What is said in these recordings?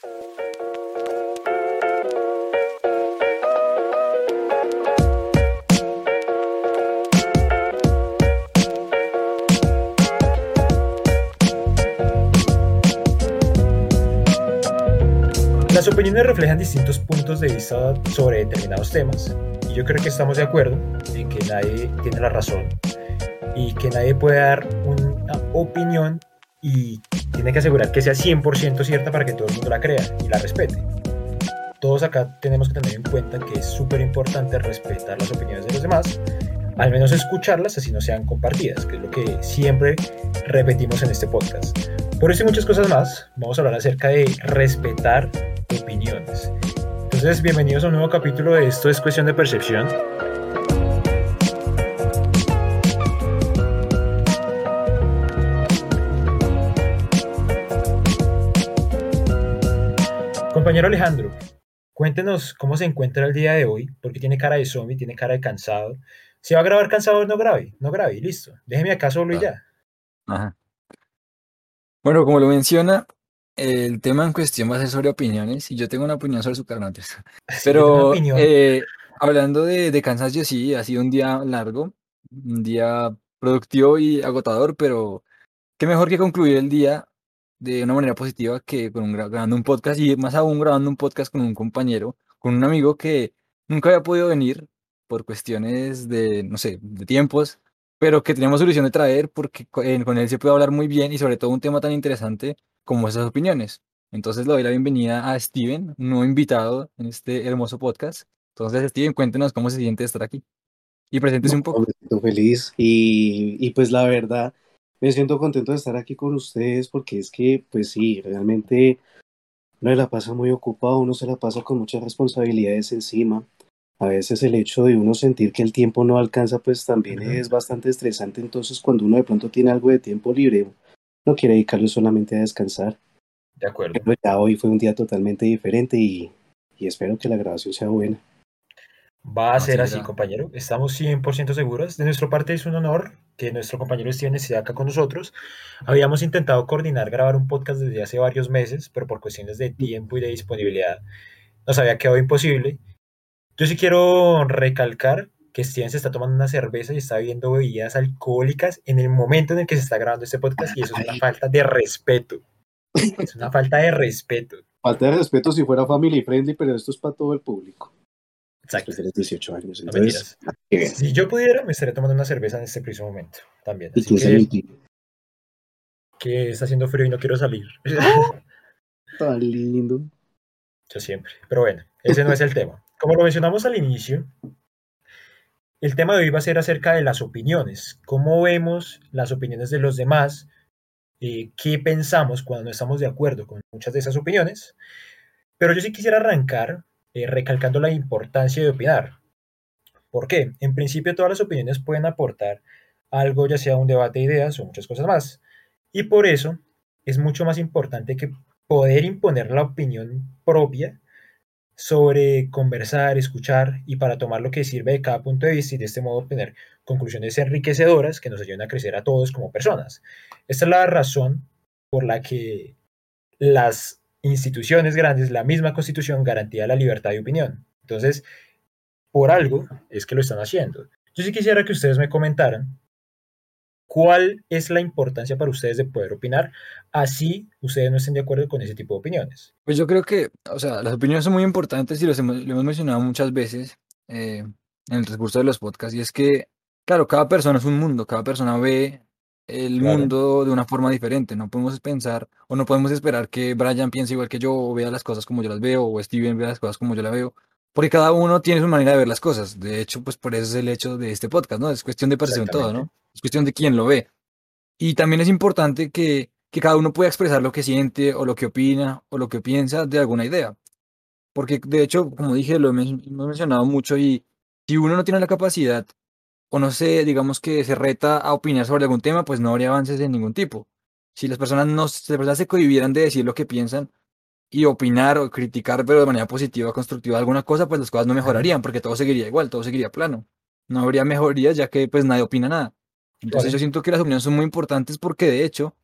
Las opiniones reflejan distintos puntos de vista sobre determinados temas y yo creo que estamos de acuerdo en que nadie tiene la razón y que nadie puede dar una opinión y tiene que asegurar que sea 100% cierta para que todo el mundo la crea y la respete. Todos acá tenemos que tener en cuenta que es súper importante respetar las opiniones de los demás, al menos escucharlas así no sean compartidas, que es lo que siempre repetimos en este podcast. Por eso y muchas cosas más, vamos a hablar acerca de respetar opiniones. Entonces, bienvenidos a un nuevo capítulo de Esto es cuestión de percepción. Compañero Alejandro, cuéntenos cómo se encuentra el día de hoy, porque tiene cara de zombie, tiene cara de cansado. Si va a grabar cansado, no grabe, no grabe, y listo. Déjeme acá solo y ya. Ajá. Bueno, como lo menciona, el tema en cuestión va a ser sobre opiniones y yo tengo una opinión sobre Supernotes. Pero eh, hablando de, de cansancio, sí, ha sido un día largo, un día productivo y agotador, pero qué mejor que concluir el día de una manera positiva que con un, grabando un podcast y más aún grabando un podcast con un compañero, con un amigo que nunca había podido venir por cuestiones de, no sé, de tiempos, pero que teníamos solución de traer porque con él se puede hablar muy bien y sobre todo un tema tan interesante como esas opiniones. Entonces le doy la bienvenida a Steven, un nuevo invitado en este hermoso podcast. Entonces, Steven, cuéntenos cómo se siente estar aquí. Y preséntese un poco. Me siento feliz y, y pues la verdad, me siento contento de estar aquí con ustedes porque es que, pues sí, realmente uno se la pasa muy ocupado, uno se la pasa con muchas responsabilidades encima. A veces el hecho de uno sentir que el tiempo no alcanza, pues también es bastante estresante. Entonces, cuando uno de pronto tiene algo de tiempo libre, no quiere dedicarlo solamente a descansar. De acuerdo. Pero ya hoy fue un día totalmente diferente y, y espero que la grabación sea buena. Va a ser así, compañero. Estamos 100% seguros. De nuestra parte es un honor que nuestro compañero Steven esté acá con nosotros. Habíamos intentado coordinar grabar un podcast desde hace varios meses, pero por cuestiones de tiempo y de disponibilidad nos había quedado imposible. Yo sí quiero recalcar que Steven se está tomando una cerveza y está bebiendo bebidas alcohólicas en el momento en el que se está grabando este podcast y eso es una falta de respeto. Es una falta de respeto. Falta de respeto si fuera family friendly, pero esto es para todo el público. Exacto. Tienes 18 años. No Entonces, mentiras. Si yo pudiera, me estaría tomando una cerveza en este preciso momento también. ¿y Así es que, que está haciendo frío y no quiero salir. Tan lindo. Yo siempre. Pero bueno, ese no es el tema. Como lo mencionamos al inicio, el tema de hoy va a ser acerca de las opiniones. ¿Cómo vemos las opiniones de los demás? Eh, ¿Qué pensamos cuando no estamos de acuerdo con muchas de esas opiniones? Pero yo sí quisiera arrancar eh, recalcando la importancia de opinar. ¿Por qué? En principio todas las opiniones pueden aportar algo, ya sea un debate de ideas o muchas cosas más. Y por eso es mucho más importante que poder imponer la opinión propia sobre conversar, escuchar y para tomar lo que sirve de cada punto de vista y de este modo obtener conclusiones enriquecedoras que nos ayuden a crecer a todos como personas. Esta es la razón por la que las instituciones grandes, la misma constitución garantía la libertad de opinión. Entonces, por algo es que lo están haciendo. Yo sí quisiera que ustedes me comentaran cuál es la importancia para ustedes de poder opinar, así ustedes no estén de acuerdo con ese tipo de opiniones. Pues yo creo que, o sea, las opiniones son muy importantes y los hemos, lo hemos mencionado muchas veces eh, en el transcurso de los podcasts, y es que, claro, cada persona es un mundo, cada persona ve el Claro. mundo de una forma diferente, no podemos pensar o no podemos esperar que Brian piense igual que yo o vea las cosas como yo las veo o Steven vea las cosas como yo las veo, porque cada uno tiene su manera de ver las cosas, de hecho, pues por eso es el hecho de este podcast, ¿no? Es cuestión de percepción todo, ¿no? Es cuestión de quién lo ve. Y también es importante que, que cada uno pueda expresar lo que siente o lo que opina o lo que piensa de alguna idea. Porque de hecho, como dije, lo hemos mencionado mucho y si uno no tiene la capacidad o no sé, digamos que se reta a opinar sobre algún tema, pues no habría avances de ningún tipo. Si las personas no si las personas se cohibieran de decir lo que piensan y opinar o criticar, pero de manera positiva, constructiva alguna cosa, pues las cosas no mejorarían, porque todo seguiría igual, todo seguiría plano. No habría mejorías ya que pues nadie opina nada. Entonces yo siento que las opiniones son muy importantes porque de hecho,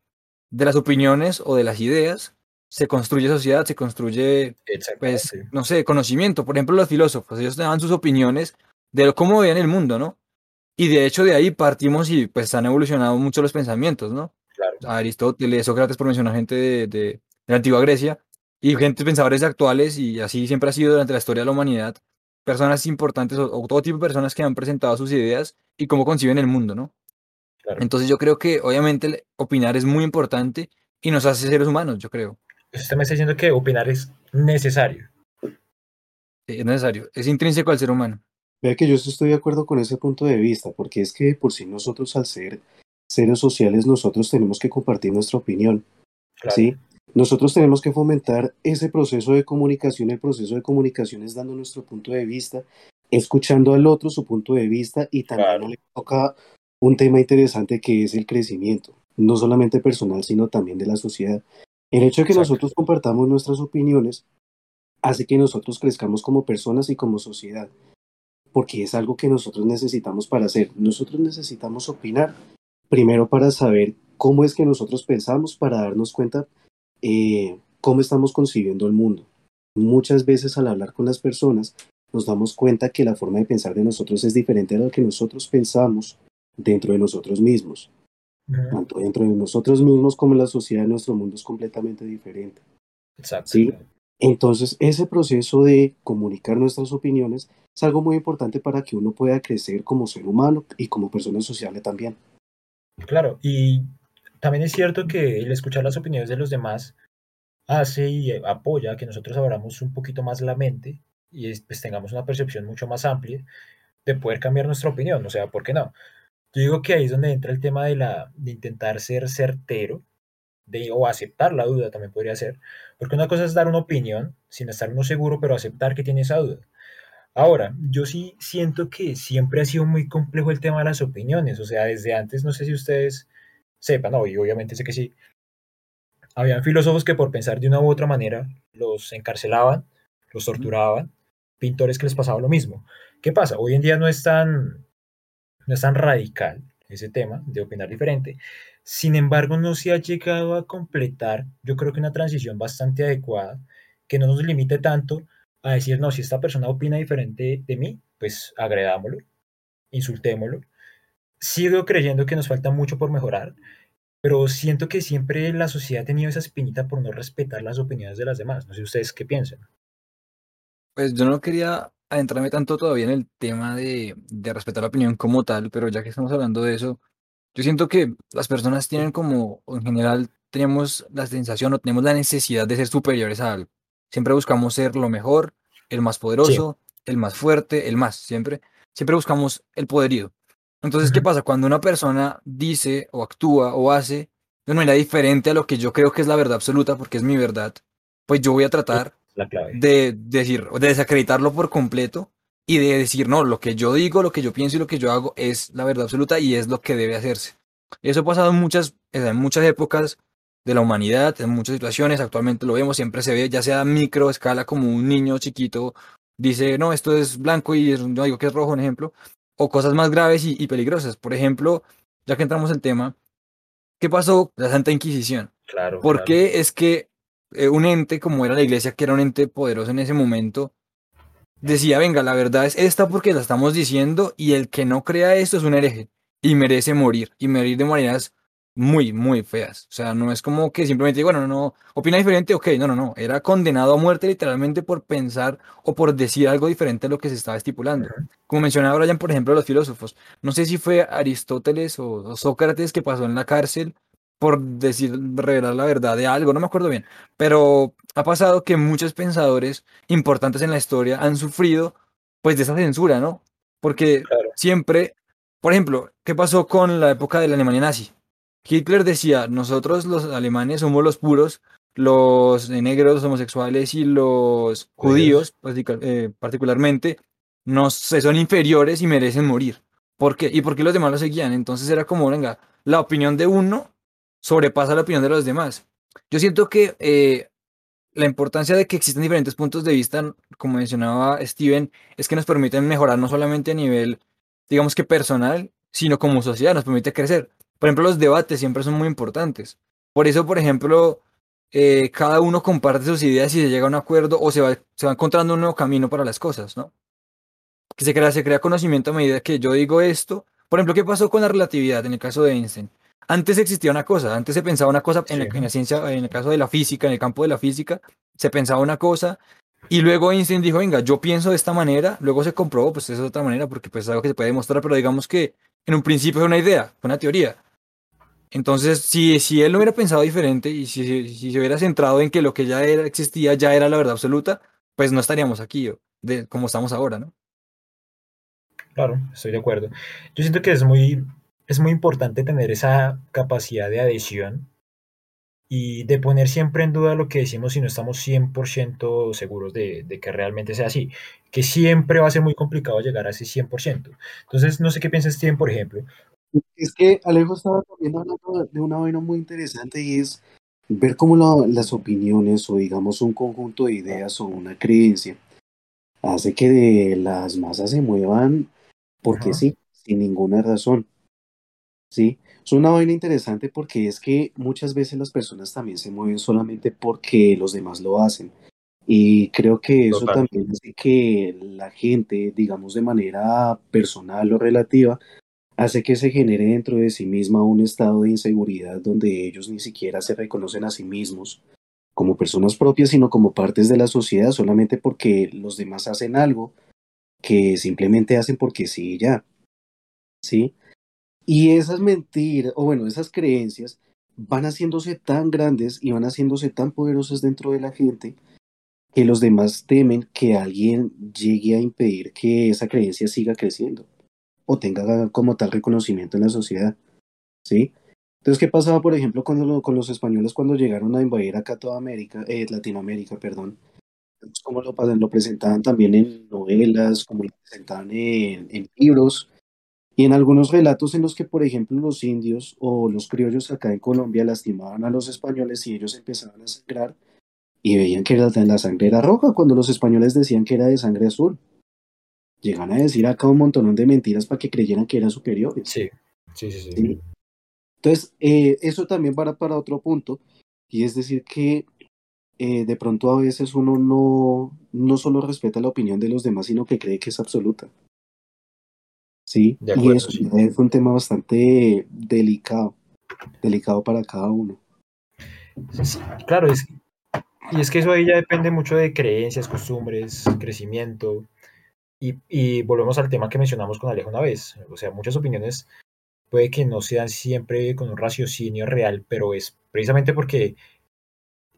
de las opiniones o de las ideas se construye sociedad, se construye, pues, no sé, conocimiento. Por ejemplo, los filósofos, ellos daban sus opiniones de cómo veían el mundo, ¿no? Y de hecho de ahí partimos y pues han evolucionado mucho los pensamientos, ¿no? Claro. Aristóteles, Sócrates, por mencionar gente de, de, la antigua Grecia, y gente pensadores actuales, y así siempre ha sido durante la historia de la humanidad, personas importantes o, o todo tipo de personas que han presentado sus ideas y cómo conciben el mundo, ¿no? Entonces yo creo que obviamente opinar es muy importante y nos hace seres humanos, yo creo. Usted me está diciendo que opinar es necesario. es necesario, es intrínseco al ser humano. Vea que yo estoy de acuerdo con ese punto de vista, porque es que por si nosotros al ser seres sociales, nosotros tenemos que compartir nuestra opinión. ¿sí? Nosotros tenemos que fomentar ese proceso de comunicación. El proceso de comunicación es dando nuestro punto de vista, escuchando al otro su punto de vista y también le toca un tema interesante que es el crecimiento, no solamente personal, sino también de la sociedad. El hecho de que nosotros compartamos nuestras opiniones hace que nosotros crezcamos como personas y como sociedad, porque es algo que nosotros necesitamos para hacer. Nosotros necesitamos opinar primero para saber cómo es que nosotros pensamos, para darnos cuenta eh, cómo estamos concibiendo el mundo. Muchas veces al hablar con las personas nos damos cuenta que la forma de pensar de nosotros es diferente a lo que nosotros pensamos dentro de nosotros mismos. Tanto dentro de nosotros mismos como en la sociedad, nuestro mundo es completamente diferente. Exacto. ¿sí? Entonces, ese proceso de comunicar nuestras opiniones es algo muy importante para que uno pueda crecer como ser humano y como persona sociable también. Claro, y también es cierto que el escuchar las opiniones de los demás hace y apoya que nosotros abramos un poquito más la mente y pues, tengamos una percepción mucho más amplia de poder cambiar nuestra opinión. O sea, ¿por qué no? Yo digo que ahí es donde entra el tema de, la, de intentar ser certero de, o aceptar la duda también podría ser, porque una cosa es dar una opinión sin estar uno seguro, pero aceptar que tiene esa duda. Ahora, yo sí siento que siempre ha sido muy complejo el tema de las opiniones, o sea, desde antes, no sé si ustedes sepan, no, y obviamente sé que sí, habían filósofos que por pensar de una u otra manera los encarcelaban, los torturaban, pintores que les pasaba lo mismo. ¿Qué pasa? Hoy en día no es tan, no es tan radical ese tema de opinar diferente. Sin embargo, no se ha llegado a completar, yo creo que una transición bastante adecuada, que no nos limite tanto a decir, no, si esta persona opina diferente de mí, pues agredámoslo, insultémoslo. Sigo creyendo que nos falta mucho por mejorar, pero siento que siempre la sociedad ha tenido esa espinita por no respetar las opiniones de las demás. No sé ustedes qué piensan. Pues yo no quería adentrarme tanto todavía en el tema de, de respetar la opinión como tal, pero ya que estamos hablando de eso, yo siento que las personas tienen como, en general, tenemos la sensación o tenemos la necesidad de ser superiores a algo. Siempre buscamos ser lo mejor, el más poderoso, el más fuerte, el más, siempre. Siempre buscamos el poderío. Entonces, ¿qué pasa? Cuando una persona dice o actúa o hace de una manera diferente a lo que yo creo que es la verdad absoluta, porque es mi verdad, pues yo voy a tratar de decir, de desacreditarlo por completo y de decir, no, lo que yo digo, lo que yo pienso y lo que yo hago es la verdad absoluta y es lo que debe hacerse. Eso ha pasado en muchas, en muchas épocas de la humanidad, en muchas situaciones, actualmente lo vemos, siempre se ve, ya sea a micro escala, como un niño chiquito dice, no, esto es blanco y yo digo que es rojo, un ejemplo, o cosas más graves y, peligrosas. Por ejemplo, ya que entramos en el tema, ¿qué pasó la Santa Inquisición? Claro. ¿Por qué es que eh, un ente como era la iglesia, que era un ente poderoso en ese momento, decía, venga, la verdad es esta porque la estamos diciendo y el que no crea esto es un hereje y merece morir y morir de maneras muy, muy feas. O sea, no es como que simplemente, bueno, no, no, opina diferente, ok, no, no, no, era condenado a muerte literalmente por pensar o por decir algo diferente a lo que se estaba estipulando. Como mencionaba Brian, por ejemplo, los filósofos. No sé si fue Aristóteles o Sócrates que pasó en la cárcel por decir, revelar la verdad de algo, no me acuerdo bien, pero ha pasado que muchos pensadores importantes en la historia han sufrido pues de esa censura, ¿no? Porque siempre, por ejemplo, ¿qué pasó con la época de la Alemania nazi? Hitler decía, nosotros los alemanes somos los puros, los negros, los homosexuales y los judíos, eh, particularmente, nos, son inferiores y merecen morir. ¿Por qué? ¿Y por qué los demás lo seguían? Entonces era como, venga, la opinión de uno sobrepasa la opinión de los demás. Yo siento que eh, la importancia de que existen diferentes puntos de vista, como mencionaba Steven, es que nos permiten mejorar no solamente a nivel, digamos que personal, sino como sociedad, nos permite crecer. Por ejemplo, los debates siempre son muy importantes. Por eso, por ejemplo, eh, cada uno comparte sus ideas y se llega a un acuerdo o se va, se va encontrando un nuevo camino para las cosas, ¿no? Que se crea, se crea conocimiento a medida que yo digo esto. Por ejemplo, ¿qué pasó con la relatividad en el caso de Einstein? Antes existía una cosa, antes se pensaba una cosa en, la, Sí. en la ciencia, en el caso de la física, en el campo de la física, se pensaba una cosa y luego Einstein dijo, venga, yo pienso de esta manera, luego se comprobó, pues es de otra manera porque pues es algo que se puede demostrar, pero digamos que en un principio fue una idea, fue una teoría. Entonces, si, si él no hubiera pensado diferente y si, si- se hubiera centrado en que lo que ya era, existía ya era la verdad absoluta, pues no estaríamos aquí de, como estamos ahora, ¿no? Claro, estoy de acuerdo. Yo siento que es muy, es muy importante tener esa capacidad de adhesión y de poner siempre en duda lo que decimos si no estamos 100% seguros de, de que realmente sea así, que siempre va a ser muy complicado llegar a ese 100%. Entonces, no sé qué piensa Steven, por ejemplo. Es que Alejo estaba también hablando de una vaina muy interesante y es ver cómo la- las opiniones o digamos un conjunto de ideas o una creencia hace que de las masas se muevan porque Ajá. sí, sin ninguna razón. Sí, es una vaina interesante porque es que muchas veces las personas también se mueven solamente porque los demás lo hacen. Y creo que eso Total. también hace que la gente, digamos de manera personal o relativa, hace que se genere dentro de sí misma un estado de inseguridad donde ellos ni siquiera se reconocen a sí mismos como personas propias, sino como partes de la sociedad solamente porque los demás hacen algo que simplemente hacen porque sí y ya. ¿Sí? Y esas mentiras, o bueno, esas creencias van haciéndose tan grandes y van haciéndose tan poderosas dentro de la gente que los demás temen que alguien llegue a impedir que esa creencia siga creciendo o tenga como tal reconocimiento en la sociedad. ¿Sí? Entonces, ¿qué pasaba, por ejemplo, con, lo- con los españoles cuando llegaron a invadir acá toda América, eh, Latinoamérica, perdón? Pues, Como lo, lo presentaban también en novelas, como lo presentaban en, en libros y en algunos relatos en los que, por ejemplo, los indios o los criollos acá en Colombia lastimaban a los españoles y ellos empezaban a sangrar y veían que la, la sangre era roja cuando los españoles decían que era de sangre azul. Llegan a decir acá un montón de mentiras para que creyeran que eran superiores. Sí, sí, sí, sí. ¿sí? Entonces, eh, eso también va para otro punto, y es decir que eh, de pronto a veces uno no, no solo respeta la opinión de los demás, sino que cree que es absoluta. Sí, De y acuerdo, eso sí. un tema bastante delicado, delicado para cada uno. Claro, es, y es que eso ahí ya depende mucho de creencias, costumbres, crecimiento. Y, y volvemos al tema que mencionamos con Alejo una vez. O sea, muchas opiniones puede que no sean siempre con un raciocinio real, pero es precisamente porque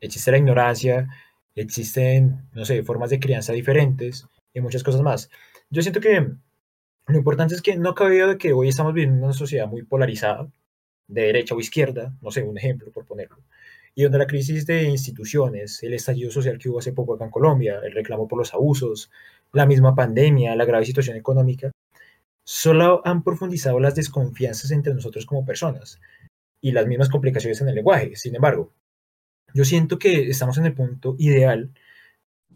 existe la ignorancia, existen, no sé, formas de crianza diferentes y muchas cosas más. Yo siento que lo importante es que no cabe duda de que hoy estamos viviendo en una sociedad muy polarizada, de derecha o izquierda, no sé, un ejemplo por ponerlo, y donde la crisis de instituciones, el estallido social que hubo hace poco acá en Colombia, el reclamo por los abusos, la misma pandemia, la grave situación económica, solo han profundizado las desconfianzas entre nosotros como personas y las mismas complicaciones en el lenguaje. Sin embargo, yo siento que estamos en el punto ideal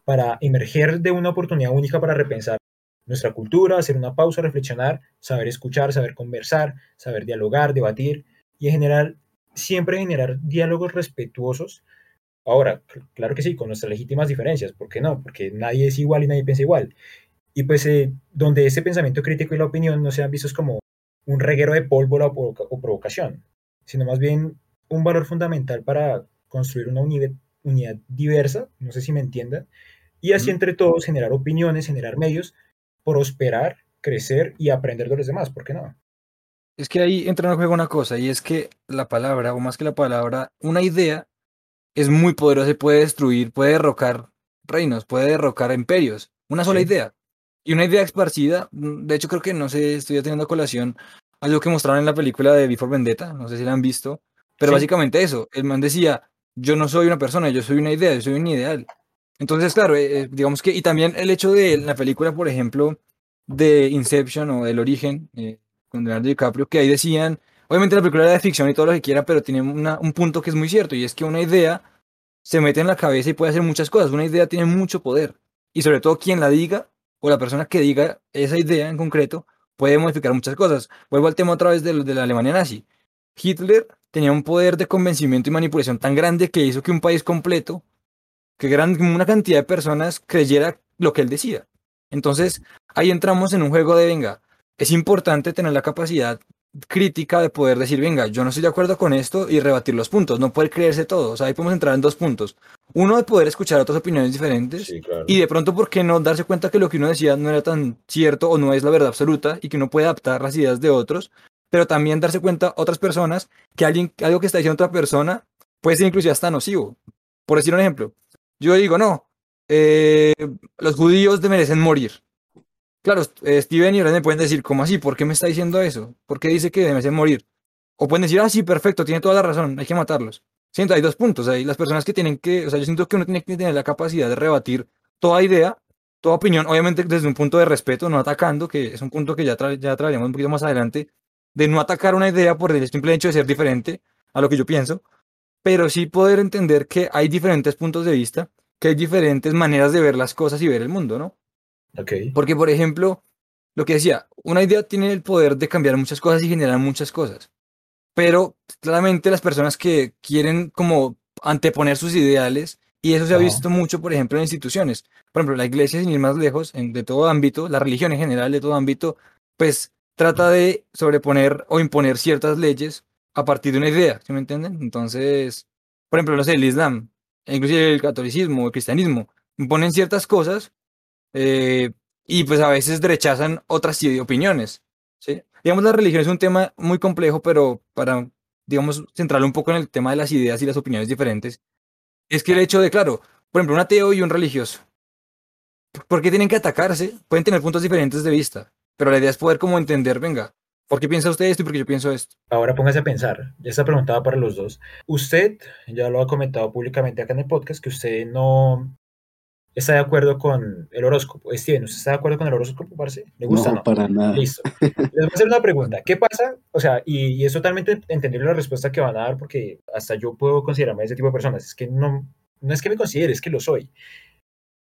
para emerger de una oportunidad única para repensar nuestra cultura, hacer una pausa, reflexionar, saber escuchar, saber conversar, saber dialogar, debatir y en general siempre generar diálogos respetuosos. Ahora, claro que sí, con nuestras legítimas diferencias, ¿por qué no? Porque nadie es igual y nadie piensa igual. Y pues eh, donde ese pensamiento crítico y la opinión no sean vistos como un reguero de pólvora o, provoca o provocación, sino más bien un valor fundamental para construir una unidad, unidad diversa, no sé si me entiendan, y así entre todos generar opiniones, generar medios, prosperar, crecer y aprender de los demás, ¿por qué no? Es que ahí entra en juego una cosa, y es que la palabra, o más que la palabra, una idea es muy poderosa y puede destruir, puede derrocar reinos, puede derrocar imperios. Una sola Sí. idea. Y una idea esparcida, de hecho creo que no sé, estoy teniendo a colación algo que mostraron en la película de Before Vendetta, no sé si la han visto, pero Sí. básicamente eso, el man decía, yo no soy una persona, yo soy una idea, yo soy un ideal. Entonces, claro, eh, eh, digamos que, y también el hecho de la película, por ejemplo, de Inception o del origen, eh, con Leonardo DiCaprio, que ahí decían, obviamente la película era de ficción y todo lo que quiera, pero tiene un punto que es muy cierto, y es que una idea se mete en la cabeza y puede hacer muchas cosas. Una idea tiene mucho poder. Y sobre todo quien la diga, o la persona que diga esa idea en concreto, puede modificar muchas cosas. Vuelvo al tema otra vez de, de la Alemania nazi. Hitler tenía un poder de convencimiento y manipulación tan grande que hizo que un país completo, que gran, una cantidad de personas creyera lo que él decía. Entonces, ahí entramos en un juego de, venga, es importante tener la capacidad crítica de poder decir, venga, yo no estoy de acuerdo con esto y rebatir los puntos, no poder creerse todo. O sea, ahí podemos entrar en dos puntos. Uno, de poder escuchar otras opiniones diferentes Sí, claro. y de pronto, ¿por qué no darse cuenta que lo que uno decía no era tan cierto o no es la verdad absoluta y que uno puede adaptar las ideas de otros? Pero también darse cuenta otras personas que alguien, algo que está diciendo otra persona puede ser inclusive hasta nocivo. Por decir un ejemplo, yo digo, no, eh, los judíos merecen morir. Claro, eh, Steven y me pueden decir, ¿cómo así? ¿Por qué me está diciendo eso? ¿Por qué dice que merecen morir? O pueden decir, ah, sí, perfecto, tiene toda la razón, hay que matarlos. Siento, hay dos puntos ahí. Las personas que tienen que, o sea, yo siento que uno tiene que tener la capacidad de rebatir toda idea, toda opinión, obviamente desde un punto de respeto, no atacando, que es un punto que ya, tra ya traeremos un poquito más adelante, de no atacar una idea por el simple hecho de ser diferente a lo que yo pienso, pero sí poder entender que hay diferentes puntos de vista, que hay diferentes maneras de ver las cosas y ver el mundo, ¿no? Ok. Porque, por ejemplo, lo que decía, una idea tiene el poder de cambiar muchas cosas y generar muchas cosas. Pero claramente las personas que quieren como anteponer sus ideales, y eso se ha visto mucho, por ejemplo, en instituciones. Por ejemplo, la iglesia, sin ir más lejos, en- de todo ámbito, la religión en general, de todo ámbito, pues trata de sobreponer o imponer ciertas leyes a partir de una idea, ¿sí me entienden? Entonces, por ejemplo, no sé, el Islam, inclusive el catolicismo, el cristianismo, imponen ciertas cosas eh, y pues a veces rechazan otras opiniones. ¿sí? Digamos, la religión es un tema muy complejo, pero para, digamos, centrarlo un poco en el tema de las ideas y las opiniones diferentes, es que el hecho de, claro, por ejemplo, un ateo y un religioso, ¿por qué tienen que atacarse? Pueden tener puntos diferentes de vista, pero la idea es poder como entender, venga, ¿por qué piensa usted esto y por qué yo pienso esto? Ahora póngase a pensar, esta pregunta va para los dos. Usted ya lo ha comentado públicamente acá en el podcast que usted no está de acuerdo con el horóscopo. Steven, ¿usted está de acuerdo con el horóscopo, parce? ¿Le gusta no? para nada. Listo. Les voy a hacer una pregunta. ¿Qué pasa? O sea, y, y es totalmente entendible la respuesta que van a dar porque hasta yo puedo considerarme ese tipo de personas. Es que no, no es que me considere, es que lo soy.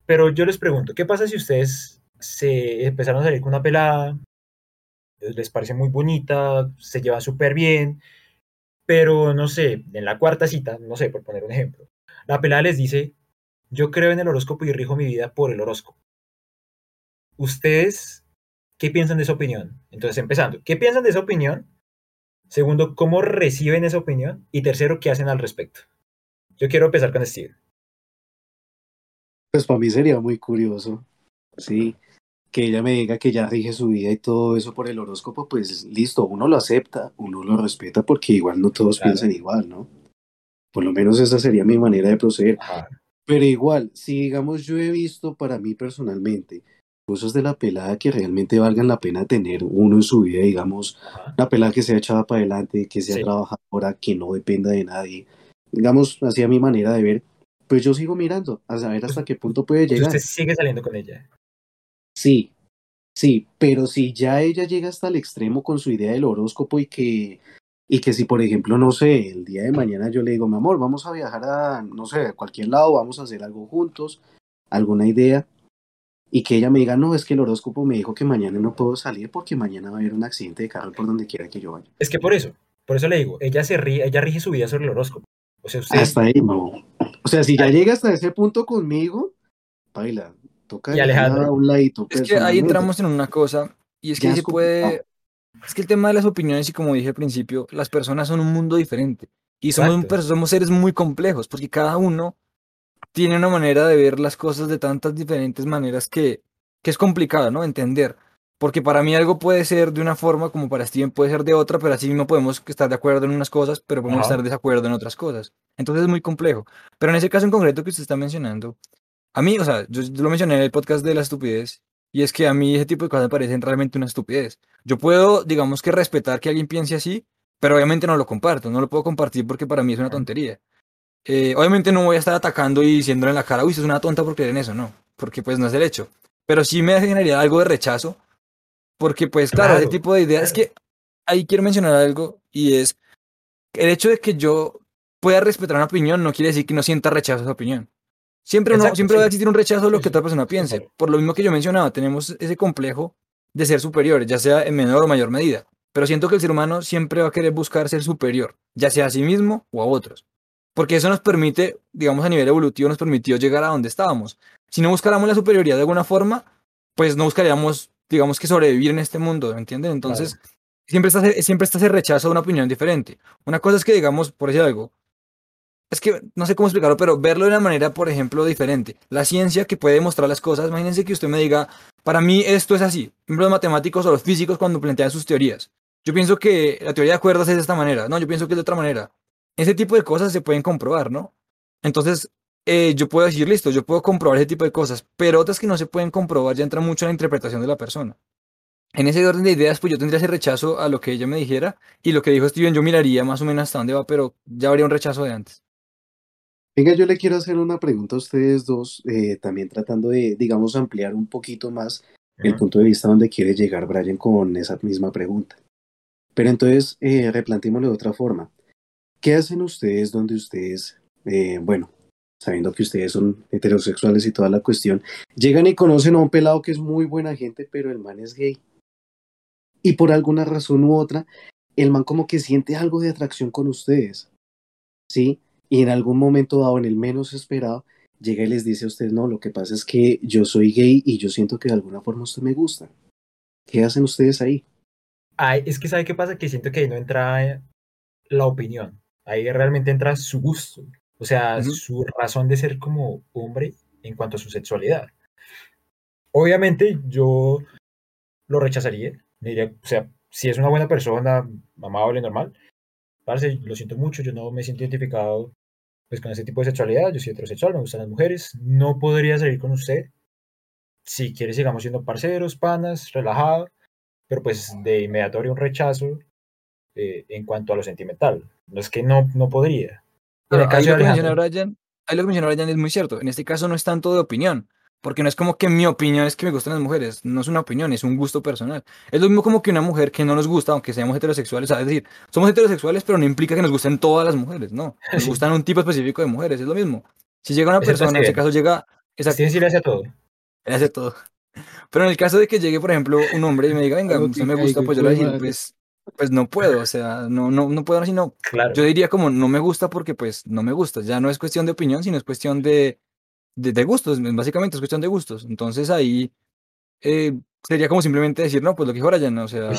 Pero yo les pregunto, ¿qué pasa si ustedes se empezaron a salir con una pelada, les parece muy bonita, se llevan súper bien, pero no sé, en la cuarta cita, no sé, por poner un ejemplo, la pelada les dice, yo creo en el horóscopo y rijo mi vida por el horóscopo. ¿Ustedes qué piensan de esa opinión? Entonces, empezando, ¿qué piensan de esa opinión? Segundo, ¿cómo reciben esa opinión? Y tercero, ¿qué hacen al respecto? Yo quiero empezar con Steven. Pues para mí sería muy curioso, sí, que ella me diga que ya rige su vida y todo eso por el horóscopo, pues listo, uno lo acepta, uno lo respeta porque igual no todos Claro. piensan igual, ¿no? Por lo menos esa sería mi manera de proceder. Ajá. Pero igual, si digamos yo he visto para mí personalmente cosas de la pelada que realmente valgan la pena tener uno en su vida, digamos, Ajá. una pelada que sea echada para adelante, que sea Sí. trabajadora, que no dependa de nadie, digamos, así a mi manera de ver, pues yo sigo mirando a saber hasta qué punto puede llegar. usted sigue saliendo con ella. Sí, sí, pero si ya ella llega hasta el extremo con su idea del horóscopo y que, y que si por ejemplo, no sé, el día de mañana yo le digo, mi amor, vamos a viajar a, no sé, a cualquier lado, vamos a hacer algo juntos, alguna idea, y que ella me diga, no, es que el horóscopo me dijo que mañana no puedo salir porque mañana va a haber un accidente de carro por donde quiera que yo vaya. Es que por eso, por eso le digo, ella se ríe, ella rige su vida sobre el horóscopo. O sea, usted Hasta ahí no. O sea, si ya llega hasta ese punto conmigo, baila, toca Y Alejandro. a un ladito. Es que ahí entramos en una cosa, y es que Ya se puede. Es que el tema de las opiniones, y como dije al principio, las personas son un mundo diferente. Y somos, per- somos seres muy complejos, porque cada uno tiene una manera de ver las cosas de tantas diferentes maneras que, que es complicado, ¿no? Entender. Porque para mí algo puede ser de una forma, como para Steven puede ser de otra, pero así no podemos estar de acuerdo en unas cosas, pero podemos Ajá. estar de desacuerdo en otras cosas. Entonces es muy complejo. Pero en ese caso en concreto que usted está mencionando, a mí, o sea, yo lo mencioné en el podcast de la estupidez, y es que a mí ese tipo de cosas me parecen realmente una estupidez. Yo puedo, digamos que respetar que alguien piense así, pero obviamente no lo comparto, no lo puedo compartir porque para mí es una tontería. Eh, obviamente no voy a estar atacando y diciéndole en la cara, uy, usted es una tonta por creer en eso, no, porque pues no es el hecho. Pero sí me generaría algo de rechazo, porque pues claro, ese tipo de ideas, es que ahí quiero mencionar algo, y es el hecho de que yo pueda respetar una opinión no quiere decir que no sienta rechazo a esa opinión. Siempre, uno, Exacto, siempre va a existir un rechazo a lo que otra persona piense. Por lo mismo que yo mencionaba, tenemos ese complejo de ser superiores, ya sea en menor o mayor medida. pero siento que el ser humano siempre va a querer buscar ser superior, ya sea a sí mismo o a otros. Porque eso nos permite, digamos a nivel evolutivo, nos permitió llegar a donde estábamos. Si no buscáramos la superioridad de alguna forma, pues no buscaríamos, digamos que sobrevivir en este mundo, ¿me entienden? Entonces, siempre, está, siempre está ese rechazo de una opinión diferente. Una cosa es que, digamos, por decir algo, es que no sé cómo explicarlo, pero verlo de una manera, por ejemplo, diferente. La ciencia que puede demostrar las cosas, imagínense que usted me diga, para mí esto es así. Los matemáticos o los físicos cuando plantean sus teorías. Yo pienso que la teoría de cuerdas es de esta manera. No, yo pienso que es de otra manera. Ese tipo de cosas se pueden comprobar, ¿no? Entonces, eh, yo puedo decir, listo, yo puedo comprobar ese tipo de cosas, pero otras que no se pueden comprobar ya entra mucho en la interpretación de la persona. En ese orden de ideas, pues yo tendría ese rechazo a lo que ella me dijera y lo que dijo Steven, yo miraría más o menos hasta dónde va, pero ya habría un rechazo de antes. Venga, yo le quiero hacer una pregunta a ustedes dos, eh, también tratando de, digamos, ampliar un poquito más el punto de vista donde quiere llegar Brian con esa misma pregunta. Pero entonces, eh, replantémoslo de otra forma. ¿Qué hacen ustedes donde ustedes, eh, bueno, sabiendo que ustedes son heterosexuales y toda la cuestión, llegan y conocen a un pelado que es muy buena gente, pero el man es gay? Y por alguna razón u otra, el man como que siente algo de atracción con ustedes. ¿Sí? Y en algún momento dado, en el menos esperado, llega y les dice a ustedes, no, lo que pasa es que yo soy gay y yo siento que de alguna forma usted me gusta. ¿Qué hacen ustedes ahí? Ay, es que ¿sabe qué pasa? Que siento que ahí no entra la opinión. Ahí realmente entra su gusto. O sea, su razón de ser como hombre en cuanto a su sexualidad. Obviamente yo lo rechazaría. diría, o sea, si es una buena persona, amable, normal, parce, lo siento mucho, yo no me siento identificado pues con ese tipo de sexualidad, yo soy heterosexual, me gustan las mujeres, no podría salir con usted. Si quiere sigamos siendo parceros, panas, relajado, pero pues de inmediato habría un rechazo eh, en cuanto a lo sentimental. No es que no, no podría. Caso ahí, lo que Brian, ahí lo que menciona Brian es muy cierto. En este caso no es tanto de opinión, porque no es como que mi opinión es que me gustan las mujeres, no es una opinión, es un gusto personal. Es lo mismo como que una mujer que no nos gusta, aunque seamos heterosexuales, es decir, somos heterosexuales, pero no implica que nos gusten todas las mujeres, no. Nos gustan un tipo específico de mujeres, es lo mismo. Si llega una persona, en este caso llega... Exacto, sí, le hace todo. Él hace todo. Pero en el caso de que llegue, por ejemplo, un hombre y me diga, venga, usted me gusta, pues yo le digo, pues, pues no puedo, o sea, no, no, no puedo, sino, claro. yo diría como no me gusta porque pues no me gusta, ya no es cuestión de opinión, sino es cuestión de, de, gustos, básicamente es cuestión de gustos. Entonces ahí eh, sería como simplemente decir, no, pues lo que dijo Brian, o sea,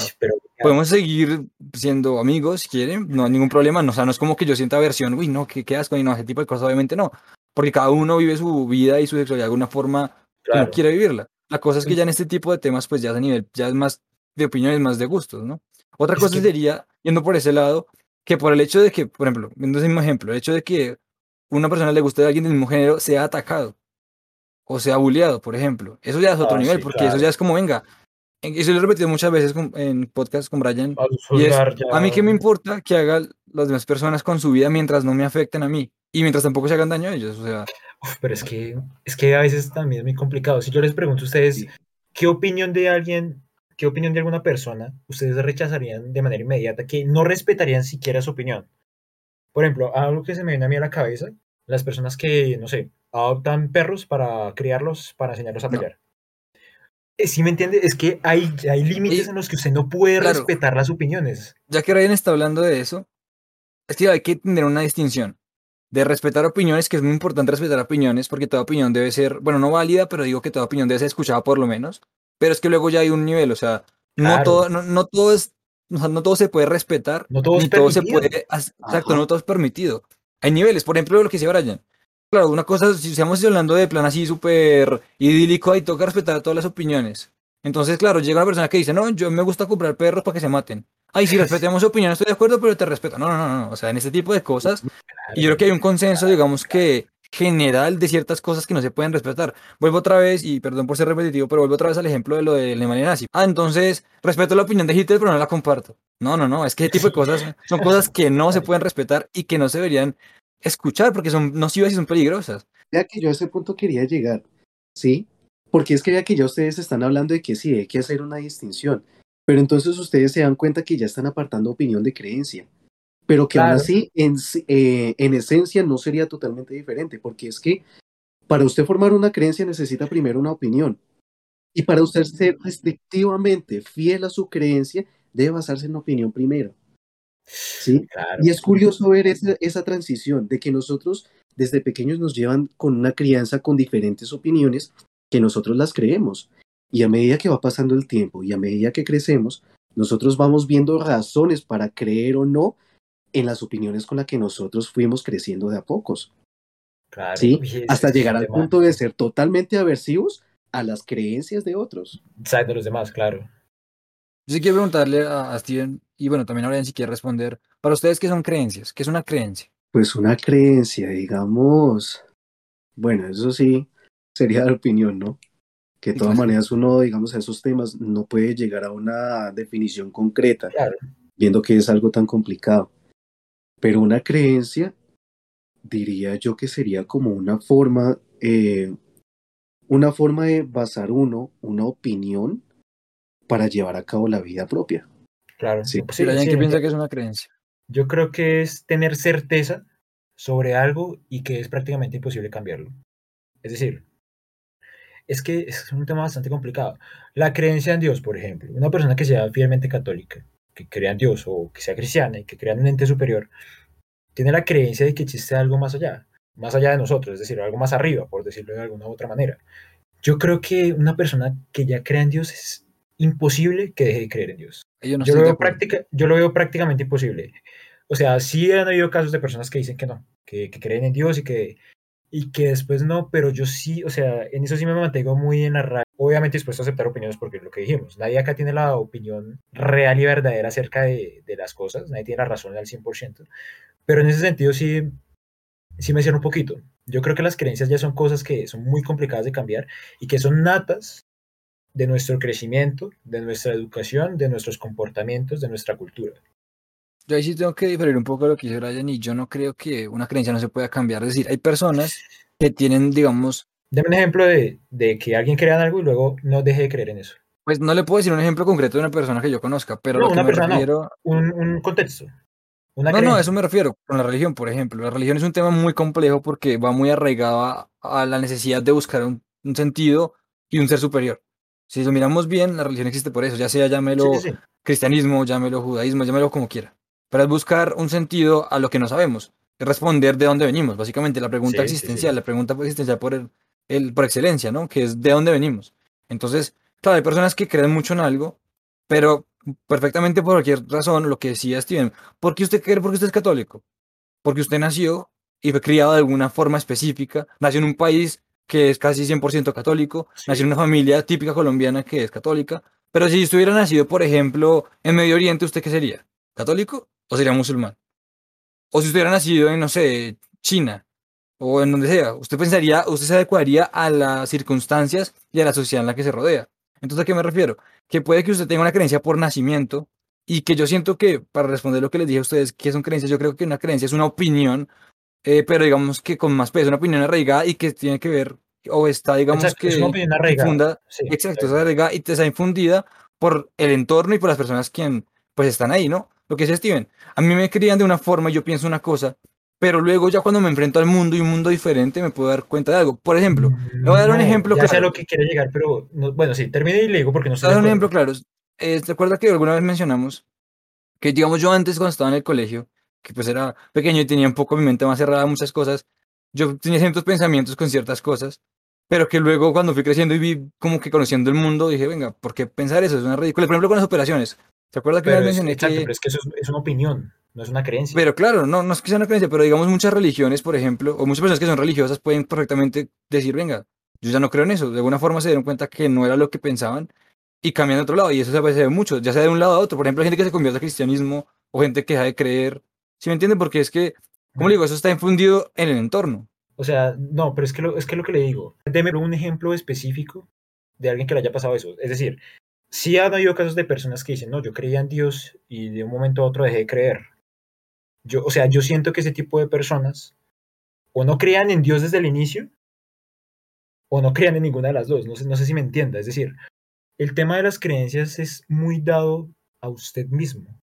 podemos seguir siendo amigos si quieren, no hay ningún problema, no, o sea, no es como que yo sienta aversión, uy, no, qué, qué asco, y no, ese tipo de cosas, obviamente no, porque cada uno vive su vida y su sexualidad de alguna forma claro. quiere vivirla. La cosa es que ya en este tipo de temas, pues ya es a nivel, ya es más de opiniones, más de gustos, ¿no? Otra cosa sería, yendo por ese lado, que por el hecho de que, por ejemplo, viendo ese mismo ejemplo, el hecho de que una persona le guste a alguien del mismo género sea atacado o sea bulleado, por ejemplo. Eso ya es otro ah, nivel, porque eso ya es como, venga, eso lo he repetido muchas veces en podcast con Brian. y es, a mí qué me importa que haga las demás personas con su vida mientras no me afecten a mí y mientras tampoco se hagan daño a ellos, o sea. pero es que, es que a veces también es muy complicado. Si yo les pregunto a ustedes, ¿qué opinión de alguien, qué opinión de alguna persona ustedes rechazarían de manera inmediata, que no respetarían siquiera su opinión? Por ejemplo, algo que se me viene a mí a la cabeza, las personas que, no sé, adoptan perros para criarlos, para enseñarlos a pelear. Eh, ¿Sí me entiende? Es que hay, hay límites en los que usted no puede respetar las opiniones. Ya que Ryan está hablando de eso, es que hay que tener una distinción de respetar opiniones, que es muy importante respetar opiniones, porque toda opinión debe ser, bueno, no válida, pero digo que toda opinión debe ser escuchada por lo menos. Pero es que luego ya hay un nivel, o sea, no todo, no, no todo es, no todo se puede respetar, no todo ni todo se puede, exacto, no todo es permitido. Hay niveles, por ejemplo, lo que dice Brian. Claro, una cosa, si estamos hablando de plan así súper idílico, ahí toca respetar todas las opiniones. Entonces, claro, llega una persona que dice, no, yo me gusta comprar perros para que se maten. Ay, sí, respetemos su opinión, estoy de acuerdo, pero te respeto. No, no, no, no. O sea, en este tipo de cosas, y yo creo que hay un consenso, digamos, que general de ciertas cosas que no se pueden respetar. Vuelvo otra vez, y perdón por ser repetitivo, pero vuelvo otra vez al ejemplo de lo de Alemania nazi. Ah, entonces, respeto la opinión de Hitler, pero no la comparto. No, no, no, es que ese tipo de cosas son cosas que no se pueden respetar y que no se deberían escuchar porque son nocivas y son peligrosas. Ya que yo a ese punto quería llegar, ¿sí? Porque es que ya que ya ustedes están hablando de que sí, hay que hacer una distinción, pero entonces ustedes se dan cuenta que ya están apartando opinión de creencia, pero que aún así en, eh, en esencia no sería totalmente diferente, porque es que para usted formar una creencia necesita primero una opinión, y para usted ser restrictivamente fiel a su creencia, debe basarse en la opinión primero. ¿sí? Claro. Y es curioso ver esa, esa transición de que nosotros desde pequeños nos llevan con una crianza con diferentes opiniones que nosotros las creemos. Y a medida que va pasando el tiempo y a medida que crecemos, nosotros vamos viendo razones para creer o no en las opiniones con las que nosotros fuimos creciendo de a pocos. Claro. ¿sí? Hasta llegar al punto de ser totalmente aversivos a las creencias de otros. Exacto, de los demás, claro. Yo sí quiero preguntarle a, a Steven, y bueno, también a Brian si quiere responder, para ustedes, ¿qué son creencias? ¿Qué es una creencia? Pues una creencia, digamos, bueno, eso sí sería de opinión, ¿no? Que de todas maneras uno, digamos, a esos temas no puede llegar a una definición concreta, Claro. viendo que es algo tan complicado. Pero una creencia, diría yo que sería como una forma, eh, una forma de basar uno, una opinión para llevar a cabo la vida propia. Claro. Sí. Sí, ¿qué piensa que es una creencia? Yo creo que es tener certeza sobre algo y que es prácticamente imposible cambiarlo. Es decir, es que es un tema bastante complicado. La creencia en Dios, por ejemplo, una persona que sea fielmente católica, que crea en Dios o que sea cristiana y que crea en un ente superior, tiene la creencia de que existe algo más allá, más allá de nosotros, es decir, algo más arriba, por decirlo de alguna u otra manera. Yo creo que una persona que ya crea en Dios es imposible que deje de creer en Dios Yo no yo, lo veo práctica, yo lo veo prácticamente imposible. O sea, sí han habido casos de personas que dicen que no, que, que creen en Dios y que, y que después no, pero yo sí, o sea, en eso sí me mantengo muy en la raya. Obviamente dispuesto a aceptar opiniones porque es lo que dijimos. Nadie acá tiene la opinión real y verdadera acerca de, de las cosas, nadie tiene la razón al 100%. Pero en ese sentido sí, sí me cierro un poquito. Yo creo que las creencias ya son cosas que son muy complicadas de cambiar y que son natas de nuestro crecimiento, de nuestra educación, de nuestros comportamientos, de nuestra cultura. Yo ahí sí tengo que diferir un poco de lo que dice Brian y yo no creo que una creencia no se pueda cambiar. Es decir, hay personas que tienen, digamos, Deme un ejemplo de, de que alguien crea en algo y luego no deje de creer en eso. pues no le puedo decir un ejemplo concreto de una persona que yo conozca, pero No, lo que una me persona no. refiero... Un, un contexto. Una No, no, a eso me refiero, con la religión, por ejemplo. La religión es un tema muy complejo porque va muy arraigado a, la necesidad de buscar un, un sentido y un ser superior. Si lo miramos bien, la religión existe por eso, ya sea llámelo Sí, sí, sí. cristianismo, llámelo judaísmo, llámelo como quiera. Pero es buscar un sentido a lo que no sabemos, es responder de dónde venimos, básicamente la pregunta existencial, la pregunta existencial por, el, el- por excelencia, ¿no? Que es de dónde venimos. Entonces, claro, hay personas que creen mucho en algo, pero perfectamente por cualquier razón, lo que decía Steven, ¿por qué usted cree? Porque usted es católico. Porque usted nació y fue criado de alguna forma específica, nació en un país que es casi 100% católico, Sí. nació en una familia típica colombiana que es católica, pero si estuviera nacido, por ejemplo, en Medio Oriente, ¿usted qué sería? ¿Católico o sería musulmán? O si estuviera nacido en, no sé, China o en donde sea, usted pensaría, usted se adecuaría a las circunstancias y a la sociedad en la que se rodea. Entonces, ¿a qué me refiero? Que puede que usted tenga una creencia por nacimiento y que yo siento que, para responder lo que les dije a ustedes, que son creencias, yo creo que una creencia es una opinión, eh, pero digamos que con más peso, una opinión arraigada y que tiene que ver, o está, digamos Exacto, que es una opinión arraigada. infunda- Sí, exacto, está arraigada y te está infundida por el entorno y por las personas quien pues están ahí, ¿no? Lo que dice Steven, a mí me crían de una forma y yo pienso una cosa, pero luego ya cuando me enfrento al mundo y un mundo diferente me puedo dar cuenta de algo. Por ejemplo, le voy a dar un No, ejemplo Ya sé a claro. lo que quiere llegar, pero no- bueno, sí, termine y le digo porque no estoy voy a dar un ejemplo claro. Eh, ¿Te acuerdas que alguna vez mencionamos que, digamos, yo antes cuando estaba en el colegio, que pues era pequeño y tenía un poco mi mente más cerrada a muchas cosas, yo tenía ciertos pensamientos con ciertas cosas, pero que luego cuando fui creciendo y vi como que conociendo el mundo, dije, venga, ¿por qué pensar eso? Es una ridícula. Por ejemplo, con las operaciones. ¿Te acuerdas que una Pero es, mencioné exacto, que... pero es que eso es, es una opinión, no es una creencia. Pero claro, no, no es que sea una creencia, pero digamos muchas religiones, por ejemplo, o muchas personas que son religiosas pueden perfectamente decir, venga, yo ya no creo en eso. De alguna forma se dieron cuenta que no era lo que pensaban y cambian de otro lado. Y eso se ve mucho, ya sea de un lado a otro. Por ejemplo, hay gente que se convierte al cristianismo o gente que deja de creer. ¿Sí me entienden? Porque es que, como digo, eso está infundido en el entorno. O sea, no, pero es que lo, es que lo que le digo, deme un ejemplo específico de alguien que le haya pasado eso. Es decir, sí han habido casos de personas que dicen, no, yo creía en Dios y de un momento a otro dejé de creer. Yo, o sea, yo siento que ese tipo de personas o no creían en Dios desde el inicio o no creían en ninguna de las dos. No sé, no sé si me entienda. Es decir, el tema de las creencias es muy dado a usted mismo.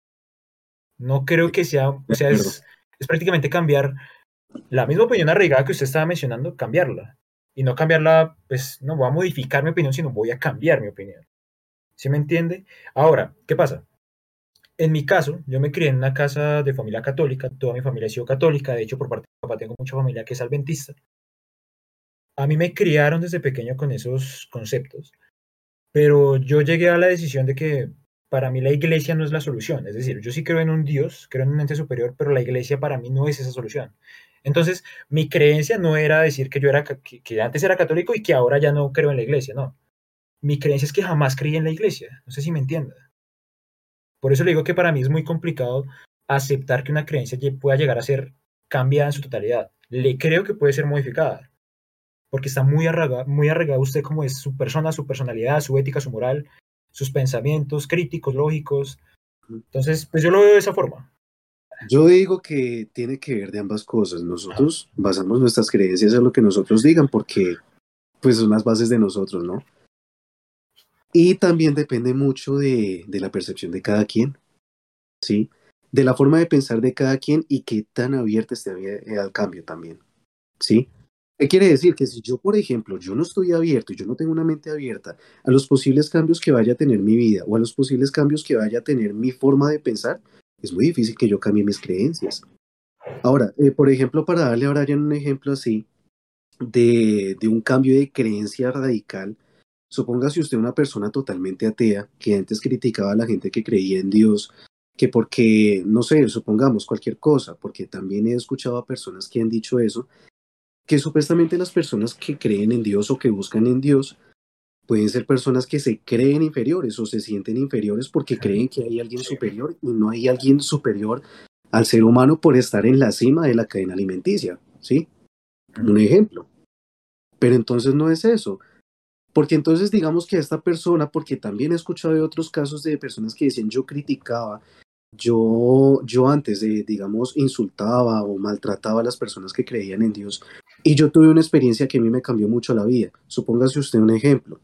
No creo que sea, o sea, es, es prácticamente cambiar la misma opinión arraigada que usted estaba mencionando, cambiarla. Y no cambiarla, pues no voy a modificar mi opinión, sino voy a cambiar mi opinión. ¿Sí me entiende? Ahora, ¿qué pasa? en mi caso, yo me crié en una casa de familia católica, toda mi familia ha sido católica, de hecho por parte de mi papá tengo mucha familia que es adventista. A mí me criaron desde pequeño con esos conceptos, pero yo llegué a la decisión de que para mí la iglesia no es la solución, es decir, yo sí creo en un Dios, creo en un ente superior, pero la iglesia para mí no es esa solución. Entonces, mi creencia no era decir que yo era que, antes era católico y que ahora ya no creo en la iglesia, no. Mi creencia es que jamás creí en la iglesia, no sé si me entienda. Por eso le digo que para mí es muy complicado aceptar que una creencia pueda llegar a ser cambiada en su totalidad. Le creo que puede ser modificada, porque está muy arraigado, muy arraigado usted como es su persona, su personalidad, su ética, su moral, sus pensamientos críticos, lógicos. Entonces, pues yo lo veo de esa forma. Yo digo que tiene que ver de ambas cosas. Nosotros basamos nuestras creencias en lo que nosotros digan, porque pues son las bases de nosotros, ¿no? Y también depende mucho de, la percepción de cada quien, ¿sí? De la forma de pensar de cada quien y qué tan abierta esté al cambio también, ¿sí? ¿Qué quiere decir? Que si yo, por ejemplo, yo no estoy abierto y yo no tengo una mente abierta a los posibles cambios que vaya a tener mi vida o a los posibles cambios que vaya a tener mi forma de pensar, es muy difícil que yo cambie mis creencias. Ahora, eh, por ejemplo, para darle a Brian un ejemplo así de, de un cambio de creencia radical, Supóngase usted una persona totalmente atea que antes criticaba a la gente que creía en Dios, que porque, no sé, supongamos cualquier cosa, porque también he escuchado a personas que han dicho eso, que supuestamente las personas que creen en Dios o que buscan en Dios pueden ser personas que se creen inferiores o se sienten inferiores porque creen que hay alguien superior y no hay alguien superior al ser humano por estar en la cima de la cadena alimenticia, ¿sí? Un ejemplo. Pero entonces no es eso. Porque entonces digamos que esta persona, porque también he escuchado de otros casos de personas que decían yo criticaba, yo, yo antes de, digamos, insultaba o maltrataba a las personas que creían en Dios y yo tuve una experiencia que a mí me cambió mucho la vida. Supóngase usted un ejemplo.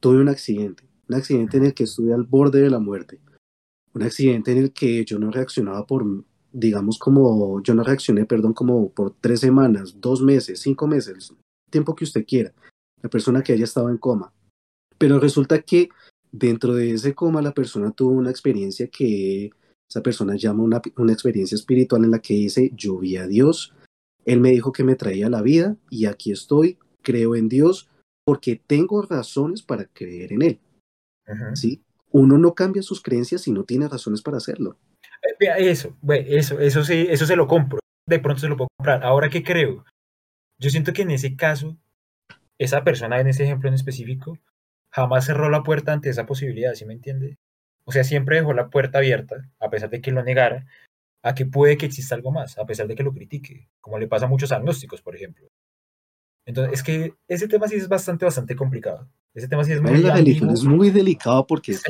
Tuve un accidente, un accidente en el que estuve al borde de la muerte, un accidente en el que yo no reaccionaba por, digamos, como, yo no reaccioné, perdón, como por tres semanas, dos meses, cinco meses, tiempo que usted quiera la persona que haya estado en coma. Pero resulta que dentro de ese coma la persona tuvo una experiencia que esa persona llama una, una experiencia espiritual en la que dice, yo vi a Dios, Él me dijo que me traía la vida y aquí estoy, creo en Dios porque tengo razones para creer en Él. ¿Sí? Uno no cambia sus creencias si no tiene razones para hacerlo. Eh, eso, eso, eso sí, eso se lo compro. De pronto se lo puedo comprar. Ahora, ¿qué creo? Yo siento que en ese caso esa persona en ese ejemplo en específico jamás cerró la puerta ante esa posibilidad, ¿sí me entiende? O sea, siempre dejó la puerta abierta, a pesar de que lo negara, a que puede que exista algo más, a pesar de que lo critique, como le pasa a muchos agnósticos, por ejemplo. Entonces, es que ese tema sí es bastante, bastante complicado. Ese tema sí es muy La religión es muy delicado porque es,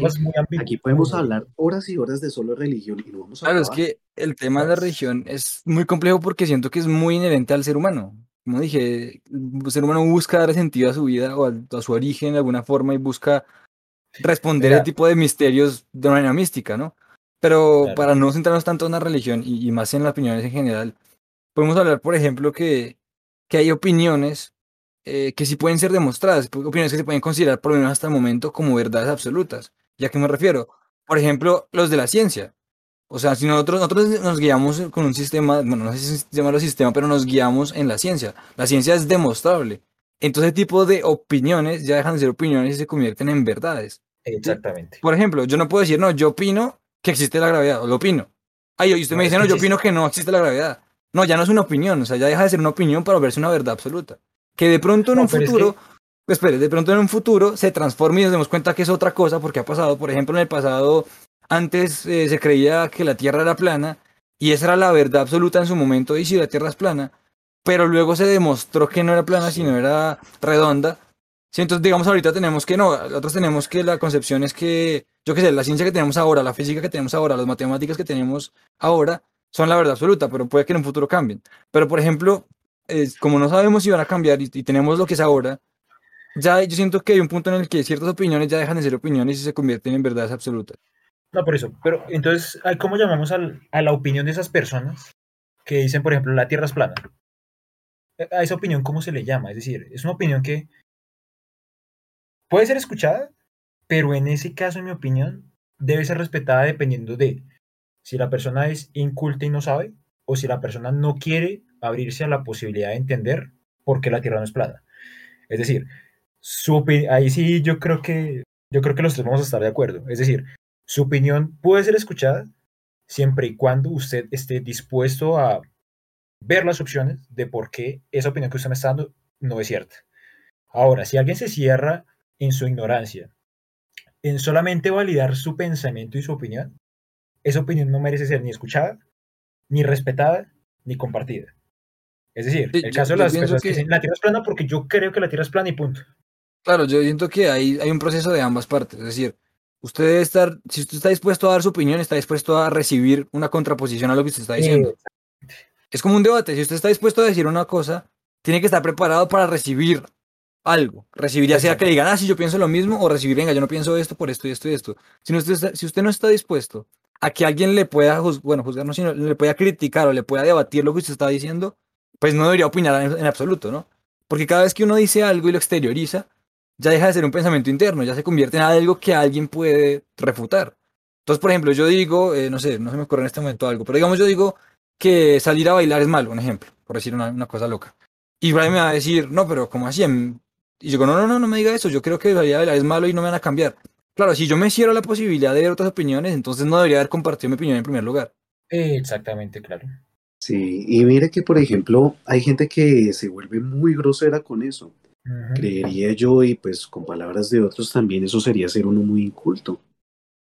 aquí podemos hablar horas y horas de solo religión y no vamos a Claro, es que el tema de la religión es muy complejo porque siento que es muy inherente al ser humano. Como dije, el ser humano busca dar sentido a su vida o a, su origen de alguna forma y busca responder a tipo de misterios de manera mística, ¿no? Pero para no centrarnos tanto en la religión y, más en las opiniones en general, podemos hablar, por ejemplo, que, que hay opiniones eh, que sí pueden ser demostradas, opiniones que se pueden considerar, por lo menos hasta el momento, como verdades absolutas. ¿Ya que me refiero? Por ejemplo, los de la ciencia. O sea, si nosotros, nosotros nos guiamos con un sistema, bueno, no sé si se llama sistema, pero nos guiamos en la ciencia. La ciencia es demostrable. Entonces, ese tipo de opiniones ya dejan de ser opiniones y se convierten en verdades. Exactamente. Por ejemplo, yo no puedo decir, no, yo opino que existe la gravedad, o lo opino. Ay, y usted me dice, no, yo opino que no existe la gravedad. No, ya no es una opinión, o sea, ya deja de ser una opinión para verse una verdad absoluta. Que de pronto en un futuro, pues espere, de pronto en un futuro se transforme y nos demos cuenta que es otra cosa, porque ha pasado, por ejemplo, en el pasado antes eh, se creía que la Tierra era plana y esa era la verdad absoluta en su momento y si la Tierra es plana, pero luego se demostró que no era plana, sino era redonda. entonces, digamos, ahorita tenemos que no, nosotros tenemos que la concepción es que, yo qué sé, la ciencia que tenemos ahora, la física que tenemos ahora, las matemáticas que tenemos ahora, son la verdad absoluta, pero puede que en un futuro cambien. Pero, por ejemplo, como no sabemos si van a cambiar y, tenemos lo que es ahora, ya yo siento que hay un punto en el que ciertas opiniones ya dejan de ser opiniones y se convierten en verdades absolutas. No, por eso. Pero entonces, ¿cómo llamamos a la opinión de esas personas que dicen, por ejemplo, la Tierra es plana? A esa opinión, ¿cómo se le llama? Es decir, es una opinión que puede ser escuchada, pero en ese caso, en mi opinión, debe ser respetada dependiendo de si la persona es inculta y no sabe, o si la persona no quiere abrirse a la posibilidad de entender por qué la Tierra no es plana. Es decir, su ahí sí yo creo que yo creo que los tres vamos a estar de acuerdo. Es decir, su opinión puede ser escuchada siempre y cuando usted esté dispuesto a ver las opciones de por qué esa opinión que usted me está dando no es cierta. Ahora, si alguien se cierra en su ignorancia, en solamente validar su pensamiento y su opinión, esa opinión no merece ser ni escuchada, ni respetada, ni compartida. Es decir, el caso de las personas que... dicen la Tierra es plana porque yo creo que la Tierra es plana y punto. Claro, yo siento que hay, hay un proceso de ambas partes. Es decir, usted debe estar, si usted está dispuesto a dar su opinión, está dispuesto a recibir una contraposición a lo que usted está diciendo. Es como un debate. Si usted está dispuesto a decir una cosa, tiene que estar preparado para recibir algo. Recibir ya sea que digan, ah, sí, yo pienso lo mismo, o recibir, venga, yo no pienso esto por esto y esto y esto. Si, usted, si usted no está dispuesto a que alguien le pueda, bueno, juzgar, no, sino le pueda criticar o le pueda debatir lo que usted está diciendo, pues no debería opinar en absoluto, ¿no? Porque cada vez que uno dice algo y lo exterioriza, ya deja de ser un pensamiento interno, ya se convierte en algo que alguien puede refutar. Entonces, por ejemplo, yo digo, eh, no sé, no se me ocurre en este momento algo, pero digamos yo digo que salir a bailar es malo, un ejemplo, por decir una, cosa loca. Y Brian me va a decir, no, pero ¿cómo así? Y yo digo, no, no, no, no me diga eso, yo creo que salir a bailar es malo y no me van a cambiar. Claro, si yo me cierro la posibilidad de ver otras opiniones, entonces no debería haber compartido mi opinión en primer lugar. Exactamente, claro. Sí, y mire que, por ejemplo, hay gente que se vuelve muy grosera con eso. Creería yo, y pues con palabras de otros también eso sería ser uno muy inculto.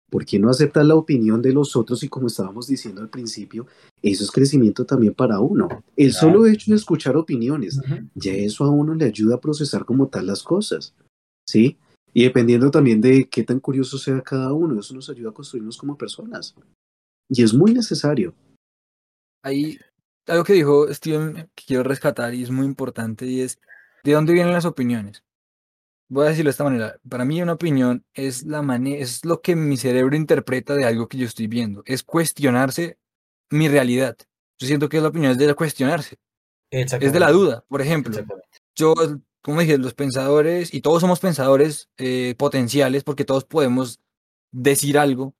¿Por qué no aceptar la opinión de los otros? Y como estábamos diciendo al principio, eso es crecimiento también para uno. El solo hecho de escuchar opiniones, ya eso a uno le ayuda a procesar como tal las cosas. ¿Sí? Y dependiendo también de qué tan curioso sea cada uno, eso nos ayuda a construirnos como personas. Y es muy necesario. Hay algo que dijo Steven que quiero rescatar y es muy importante y es ¿De dónde vienen las opiniones? Voy a decirlo de esta manera. Para mí una opinión es, la es lo que mi cerebro interpreta de algo que yo estoy viendo. Es cuestionarse mi realidad. Yo siento que la opinión es de cuestionarse. Es de la duda. Por ejemplo, yo, como dije, los pensadores, y todos somos pensadores eh, potenciales porque todos podemos decir algo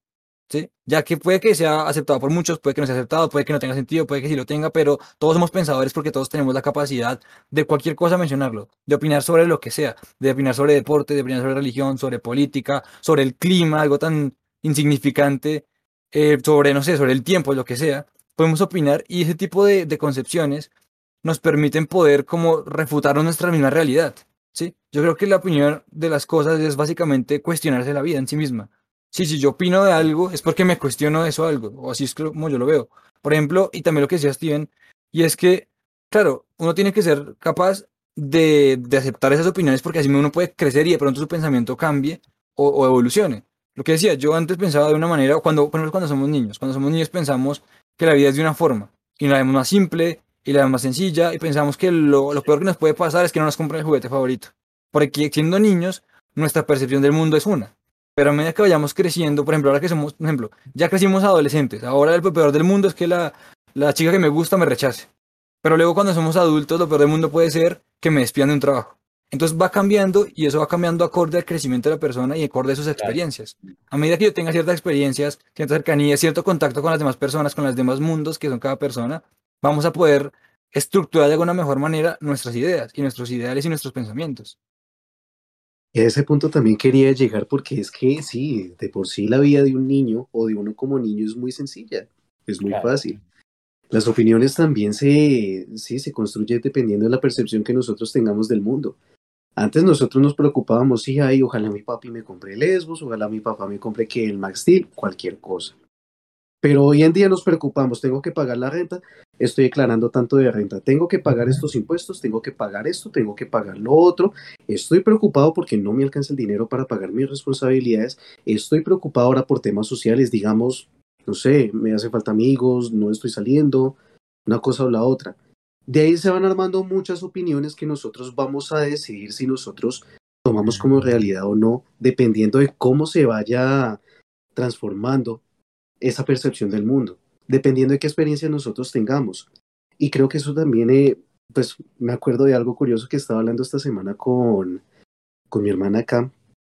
ya que puede que sea aceptado por muchos, puede que no sea aceptado, puede que no tenga sentido, puede que sí lo tenga, pero todos somos pensadores porque todos tenemos la capacidad de cualquier cosa mencionarlo, de opinar sobre lo que sea, de opinar sobre deporte, de opinar sobre religión, sobre política, sobre el clima, algo tan insignificante, eh, sobre, no sé, sobre el tiempo, lo que sea. Podemos opinar y ese tipo de concepciones nos permiten poder como refutar nuestra misma realidad. ¿sí? Yo creo que la opinión de las cosas es básicamente cuestionarse la vida en sí misma sí, si yo opino de algo, es porque me cuestiono eso algo, o así es como yo lo veo. Por ejemplo, y también lo que decía Steven, y es que, claro, uno tiene que ser capaz de, aceptar esas opiniones porque así uno puede crecer y de pronto su pensamiento cambie o, evolucione. Lo que decía, yo antes pensaba de una manera, cuando, cuando somos niños, cuando somos niños pensamos que la vida es de una forma y la vemos más simple y la más sencilla y pensamos que lo, lo peor que nos puede pasar es que no nos compren el juguete favorito. Porque siendo niños, nuestra percepción del mundo es una. Pero a medida que vayamos creciendo, por ejemplo, ahora que somos, por ejemplo, ya crecimos adolescentes, ahora el peor del mundo es que la, la chica que me gusta me rechace. Pero luego cuando somos adultos, lo peor del mundo puede ser que me despidan de un trabajo. Entonces va cambiando y eso va cambiando acorde al crecimiento de la persona y acorde a sus experiencias. A medida que yo tenga ciertas experiencias, cierta cercanía, cierto contacto con las demás personas, con los demás mundos que son cada persona, vamos a poder estructurar de alguna mejor manera nuestras ideas y nuestros ideales y nuestros pensamientos. Y a ese punto también quería llegar porque es que sí, de por sí la vida de un niño o de uno como niño es muy sencilla, es muy fácil. Las opiniones también se, sí, se construyen dependiendo de la percepción que nosotros tengamos del mundo. Antes nosotros nos preocupábamos, sí, ay, ojalá mi papi me compre el Lesbos, ojalá mi papá me compre que el Max Steel, cualquier cosa. Pero hoy en día nos preocupamos, tengo que pagar la renta, estoy declarando tanto de renta, tengo que pagar estos impuestos, tengo que pagar esto, tengo que pagar lo otro, estoy preocupado porque no me alcanza el dinero para pagar mis responsabilidades, estoy preocupado ahora por temas sociales, digamos, no sé, me hace falta amigos, no estoy saliendo, una cosa o la otra. De ahí se van armando muchas opiniones que nosotros vamos a decidir si nosotros tomamos como realidad o no, dependiendo de cómo se vaya transformando esa percepción del mundo, dependiendo de qué experiencia nosotros tengamos. Y creo que eso también, eh, pues me acuerdo de algo curioso que estaba hablando esta semana con, con mi hermana acá,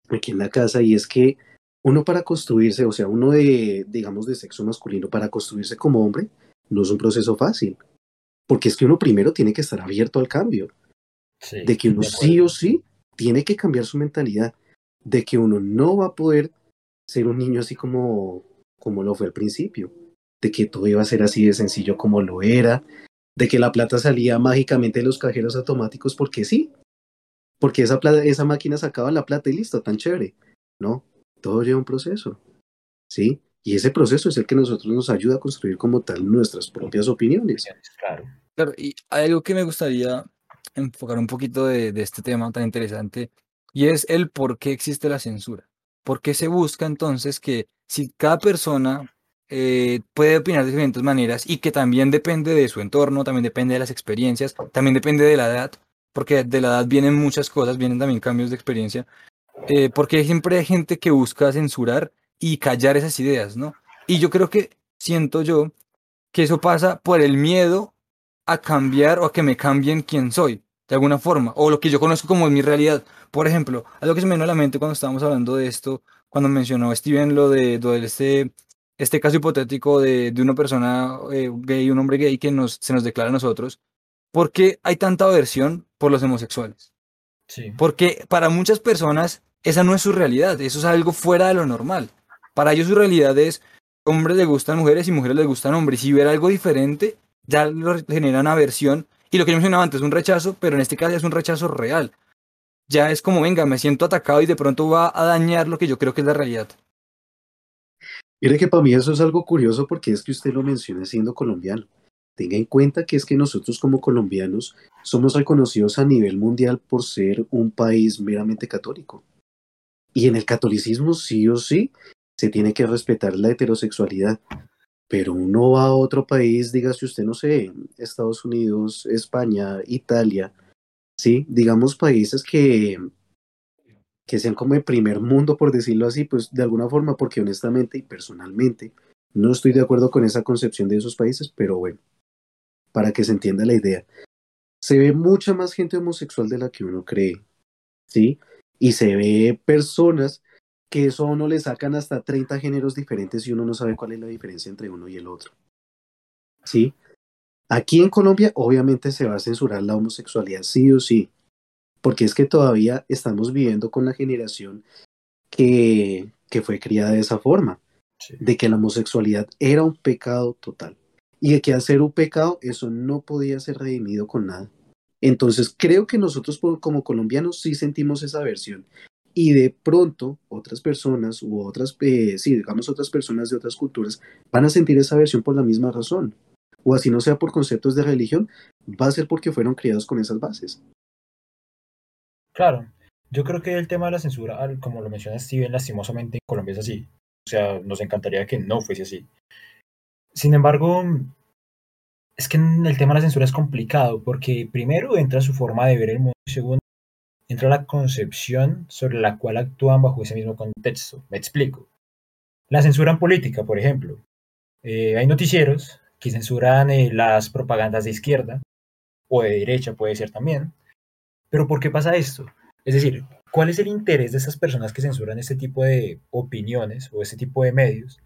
aquí en la casa, y es que uno para construirse, o sea, uno de, digamos, de sexo masculino, para construirse como hombre, no es un proceso fácil. Porque es que uno primero tiene que estar abierto al cambio. Sí, De que uno de sí o sí tiene que cambiar su mentalidad. De que uno no va a poder ser un niño así como, como lo fue al principio. De que todo iba a ser así de sencillo como lo era. De que la plata salía mágicamente de los cajeros automáticos porque sí. Porque esa, plata, esa máquina sacaba la plata y listo, tan chévere. No, todo lleva un proceso. ¿Sí? Y ese proceso es el que nosotros nos ayuda a construir como tal nuestras propias opiniones. Claro. Claro, y hay algo que me gustaría enfocar un poquito de, de este tema tan interesante, y es el por qué existe la censura. ¿Por qué se busca entonces que si cada persona eh, puede opinar de diferentes maneras y que también depende de su entorno, también depende de las experiencias, también depende de la edad, porque de la edad vienen muchas cosas, vienen también cambios de experiencia, eh, porque siempre hay gente que busca censurar y callar esas ideas, ¿no? Y yo creo que, siento yo, que eso pasa por el miedo a cambiar o a que me cambien quién soy, de alguna forma, o lo que yo conozco como mi realidad. Por ejemplo, algo que se me vino a la mente cuando estábamos hablando de esto, cuando mencionó Steven lo de, lo de este, este caso hipotético de, de una persona eh, gay, un hombre gay que nos, se nos declara a nosotros, ¿por qué hay tanta aversión por los homosexuales? Sí. Porque para muchas personas esa no es su realidad, eso es algo fuera de lo normal. Para ellos su realidad es hombres les gustan mujeres y mujeres les gustan hombres. Y ver algo diferente ya lo genera una aversión. Y lo que yo mencionaba antes, un rechazo, pero en este caso es un rechazo real. Ya es como, venga, me siento atacado y de pronto va a dañar lo que yo creo que es la realidad. Mire que para mí eso es algo curioso porque es que usted lo menciona siendo colombiano. Tenga en cuenta que es que nosotros como colombianos somos reconocidos a nivel mundial por ser un país meramente católico. Y en el catolicismo sí o sí se tiene que respetar la heterosexualidad. Pero uno va a otro país, dígase usted, no sé, Estados Unidos, España, Italia, sí, digamos países que, que sean como el primer mundo, por decirlo así, pues de alguna forma, porque honestamente y personalmente no estoy de acuerdo con esa concepción de esos países, pero bueno, para que se entienda la idea. Se ve mucha más gente homosexual de la que uno cree, ¿sí? Y se ve personas que eso a uno le sacan hasta 30 géneros diferentes y uno no sabe cuál es la diferencia entre uno y el otro. ¿Sí? Aquí en Colombia obviamente se va a censurar la homosexualidad sí o sí, porque es que todavía estamos viviendo con la generación que, que fue criada de esa forma, Sí. de que la homosexualidad era un pecado total y de que al ser un pecado eso no podía ser redimido con nada. Entonces creo que nosotros como colombianos sí sentimos esa aversión y de pronto otras personas u otras, eh, sí, digamos otras personas de otras culturas van a sentir esa aversión por la misma razón. O así no sea por conceptos de religión, va a ser porque fueron criados con esas bases. Claro, yo creo que el tema de la censura, como lo menciona Steven, lastimosamente en Colombia es así. O sea, nos encantaría que no fuese así. Sin embargo, es que el tema de la censura es complicado porque primero entra su forma de ver el mundo y segundo entra la concepción sobre la cual actúan bajo ese mismo contexto. Me explico. La censura en política, por ejemplo. Eh, hay noticieros que censuran eh, las propagandas de izquierda o de derecha, puede ser también. Pero ¿por qué pasa esto? Es decir, ¿cuál es el interés de esas personas que censuran este tipo de opiniones o este tipo de medios?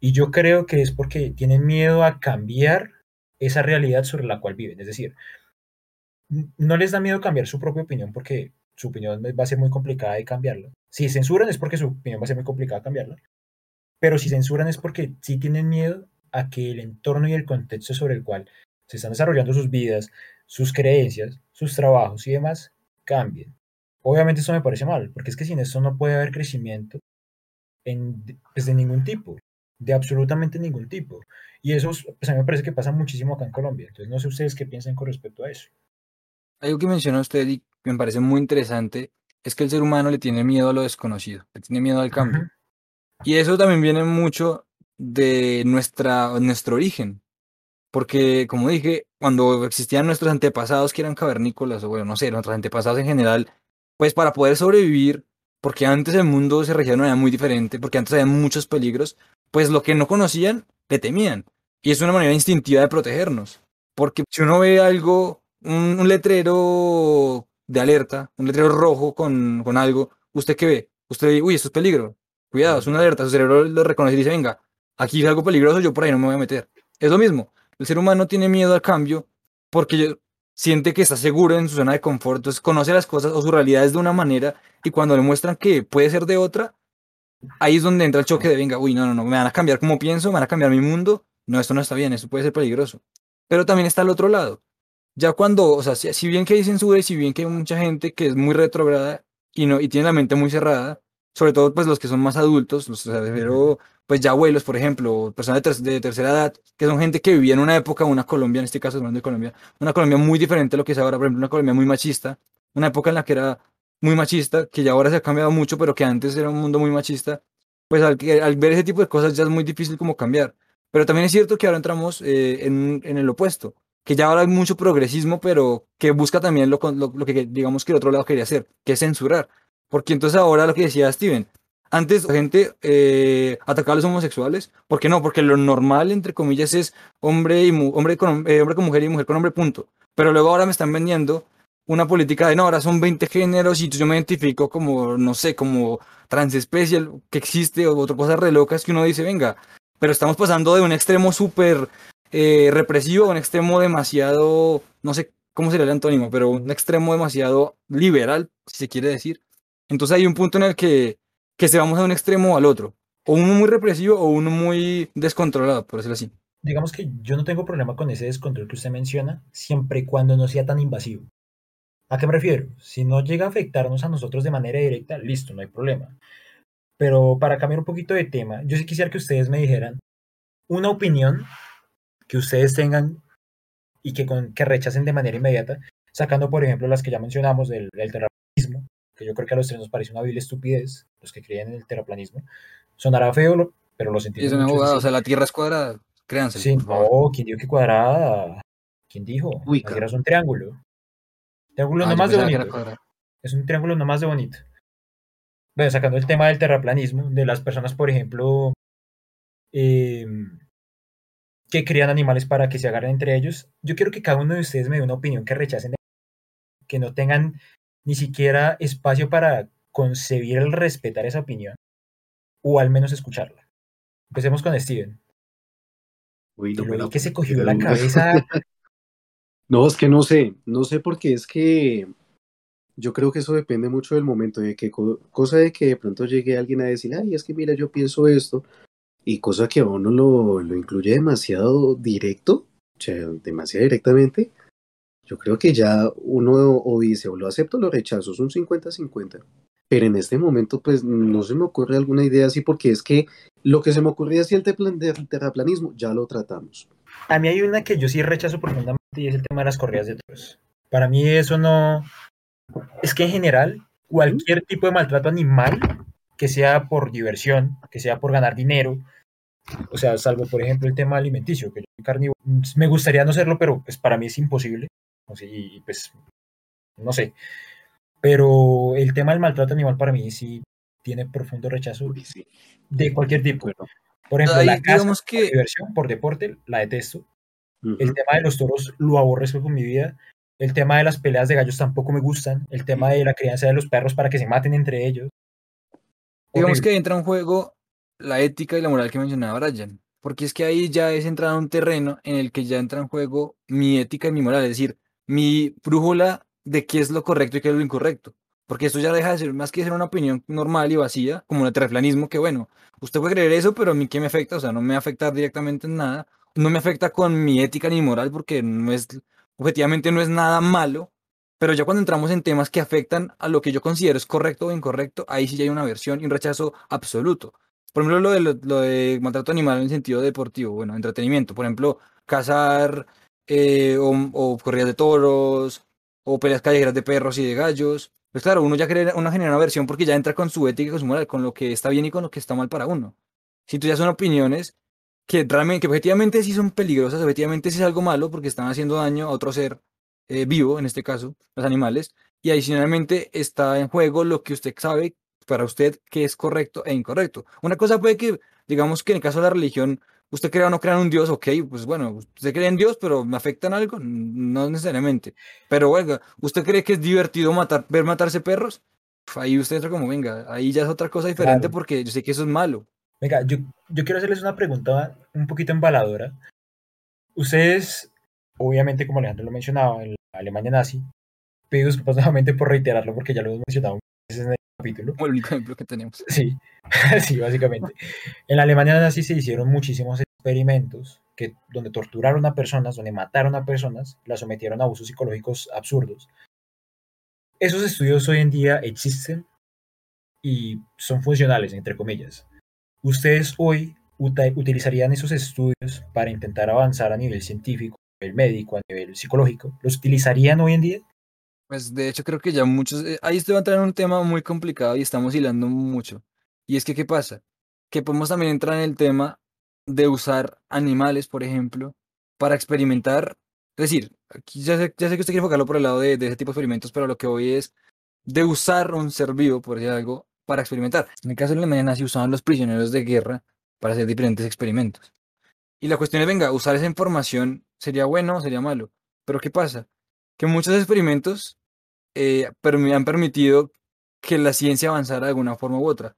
Y yo creo que es porque tienen miedo a cambiar esa realidad sobre la cual viven. Es decir, no les da miedo cambiar su propia opinión porque su opinión va a ser muy complicada de cambiarla. Si censuran es porque su opinión va a ser muy complicada cambiarla. Pero si censuran es porque sí tienen miedo a que el entorno y el contexto sobre el cual se están desarrollando sus vidas, sus creencias, sus trabajos y demás cambien. Obviamente esto me parece mal, porque es que sin esto no puede haber crecimiento en, pues, de ningún tipo, de absolutamente ningún tipo. Y eso pues, a mí me parece que pasa muchísimo acá en Colombia. Entonces no sé ustedes qué piensan con respecto a eso. Algo que menciona usted y me parece muy interesante es que el ser humano le tiene miedo a lo desconocido, le tiene miedo al cambio. Y eso también viene mucho de nuestra, nuestro origen. Porque, como dije, cuando existían nuestros antepasados que eran cavernícolas, o bueno, no sé, nuestros antepasados en general, pues para poder sobrevivir, porque antes el mundo se regía de una manera muy diferente, porque antes había muchos peligros, pues lo que no conocían, le temían. Y es una manera instintiva de protegernos. Porque si uno ve algo, un, letrero de alerta, un letrero rojo con, con algo, ¿usted qué ve? Usted ve, uy, esto es peligro. Cuidado, es una alerta. Su cerebro lo reconoce y dice, venga, aquí es algo peligroso, yo por ahí no me voy a meter. Es lo mismo. El ser humano tiene miedo al cambio porque siente que está seguro en su zona de confort, entonces conoce las cosas o su realidad es de una manera y cuando le muestran que puede ser de otra, ahí es donde entra el choque de, venga, uy, no, no, no, me van a cambiar como pienso, me van a cambiar mi mundo, no, esto no está bien, esto puede ser peligroso. Pero también está el otro lado. Ya cuando, o sea, si, bien que hay censura y si bien que hay mucha gente que es muy retrograda y, no, y tiene la mente muy cerrada, sobre todo pues los que son más adultos, los, o pues ya abuelos, por ejemplo, personas de, tercera edad, que son gente que vivía en una época, una Colombia, en este caso hablando de Colombia, una Colombia muy diferente a lo que es ahora, por ejemplo, una Colombia muy machista, una época en la que era muy machista, que ya ahora se ha cambiado mucho, pero que antes era un mundo muy machista, pues al, al ver ese tipo de cosas ya es muy difícil como cambiar. Pero también es cierto que ahora entramos eh, en, en, el opuesto, que ya ahora hay mucho progresismo, pero que busca también lo, lo, que digamos que el otro lado quería hacer, que es censurar. Porque entonces ahora lo que decía Steven, antes la gente eh, atacaba a los homosexuales. ¿Por qué no? Porque lo normal, entre comillas, es hombre, y hombre, con, eh, hombre con mujer y mujer con hombre, punto. Pero luego ahora me están vendiendo una política de no, ahora son 20 géneros y yo me identifico como, no sé, como transespecie que existe o otra cosa re locas que uno dice, venga, pero estamos pasando de un extremo súper eh, represivo un extremo demasiado, no sé cómo sería el antónimo, pero un extremo demasiado liberal, si se quiere decir. Entonces hay un punto en el que, que se vamos a un extremo o al otro. O uno muy represivo o uno muy descontrolado, por decirlo así. Digamos que yo no tengo problema con ese descontrol que usted menciona, siempre y cuando no sea tan invasivo. ¿A qué me refiero? Si no llega a afectarnos a nosotros de manera directa, listo, no hay problema. Pero para cambiar un poquito de tema, yo sí quisiera que ustedes me dijeran una opinión que ustedes tengan y que, con, que rechacen de manera inmediata, sacando por ejemplo las que ya mencionamos del, del terrorismo, que yo creo que a los tres nos parece una vil estupidez, los que creen en el terraplanismo. Sonará feo, pero lo sentimos. Es o sea, la Tierra es cuadrada, créanse. Sí, no, ¿quién dijo que cuadrada? ¿Quién dijo? Uy, la Tierra es un triángulo. Triángulo ah, no más de bonito. Es un triángulo no más de bonito. Bueno, sacando el tema del terraplanismo, de las personas, por ejemplo, em, que crían animales para que se agarren entre ellos, yo quiero que cada uno de ustedes me dé una opinión que rechacen, que no tengan ni siquiera espacio para concebir el respetar esa opinión, o al menos escucharla. Empecemos con Steven. Uy, no que se cogió la cabeza. no, es que no sé, no sé porque es que yo creo que eso depende mucho del momento, de que cosa de que de pronto llegue alguien a decir, ay, es que mira, yo pienso esto, y cosa que a uno lo, lo incluye demasiado directo, o sea, demasiado directamente, yo creo que ya uno o dice o lo acepto o lo rechazo, es un 50-50. Pero en este momento, pues no se me ocurre alguna idea así, porque es que lo que se me ocurría así el terraplanismo, ya lo tratamos. A mí hay una que yo sí rechazo profundamente y es el tema de las corridas de toros. Para mí eso no... Es que en general, cualquier tipo de maltrato animal, que sea por diversión, que sea por ganar dinero, o sea, salvo por ejemplo el tema alimenticio, que yo soy carnívoro, me gustaría no serlo, pero pues para mí es imposible y pues, no sé. Pero el tema del maltrato animal para mí sí tiene profundo rechazo de cualquier tipo. Por ejemplo, la caza, que... diversión, por deporte, la detesto. El tema de los toros lo aborrezco con mi vida. El tema de las peleas de gallos tampoco me gustan. El tema de la crianza de los perros para que se maten entre ellos. Digamos que entra en juego la ética y la moral que mencionaba Brian. Porque es que ahí ya es entrar a un terreno en el que ya entra en juego mi ética y mi moral. Es decir, mi brújula de qué es lo correcto y qué es lo incorrecto. Porque esto ya deja de ser más que ser una opinión normal y vacía, como el terraplanismo, que bueno, usted puede creer eso, pero a mí qué me afecta, o sea, no me afecta directamente en nada, no me afecta con mi ética ni moral, porque no es, objetivamente no es nada malo, pero ya cuando entramos en temas que afectan a lo que yo considero es correcto o incorrecto, ahí sí ya hay una versión y un rechazo absoluto. Por ejemplo, lo de, lo de maltrato animal en sentido deportivo, bueno, entretenimiento, por ejemplo, cazar eh, o, corridas de toros, o peleas callejeras de perros y de gallos. Pues claro, uno ya una genera una versión porque ya entra con su ética y con su moral, con lo que está bien y con lo que está mal para uno. Si tú ya son opiniones que realmente, que objetivamente sí son peligrosas, objetivamente sí es algo malo porque están haciendo daño a otro ser eh, vivo, en este caso, los animales, y adicionalmente está en juego lo que usted sabe para usted que es correcto e incorrecto. Una cosa puede que, digamos que en el caso de la religión, usted crea o no crea en un Dios, ok, pues bueno, usted cree en Dios, pero ¿me afecta en algo? No necesariamente. Pero oiga, ¿usted cree que es divertido matar, ver matarse perros? ahí usted entra como, venga, ahí ya es otra cosa diferente Claro. porque yo sé que eso es malo. Venga, yo, yo quiero hacerles una pregunta un poquito embaladora. Ustedes, obviamente, como Alejandro lo mencionaba, en la Alemania nazi, pido disculpas nuevamente por reiterarlo porque ya lo hemos mencionado veces en el capítulo. Como el único ejemplo que tenemos. Sí, sí, básicamente. En la Alemania nazi se hicieron muchísimos experimentos que, donde torturaron a personas, donde mataron a personas, las sometieron a abusos psicológicos absurdos. Esos estudios hoy en día existen y son funcionales, entre comillas. ¿Ustedes hoy utilizarían esos estudios para intentar avanzar a nivel científico, a nivel médico, a nivel psicológico? ¿Los utilizarían hoy en día? Pues de hecho creo que ya muchos, eh, ahí usted va a entrar en un tema muy complicado y estamos hilando mucho. Y es que, ¿qué pasa? Que podemos también entrar en el tema de usar animales, por ejemplo, para experimentar. Es decir, aquí ya sé, ya sé que usted quiere enfocarlo por el lado de, de ese tipo de experimentos, pero lo que voy es de usar un ser vivo, por decir algo, para experimentar. En el caso de la Alemania nazi usaban los prisioneros de guerra para hacer diferentes experimentos. Y la cuestión es, venga, usar esa información sería bueno o sería malo. Pero ¿qué pasa? Que muchos experimentos eh, permi- han permitido que la ciencia avanzara de alguna forma u otra.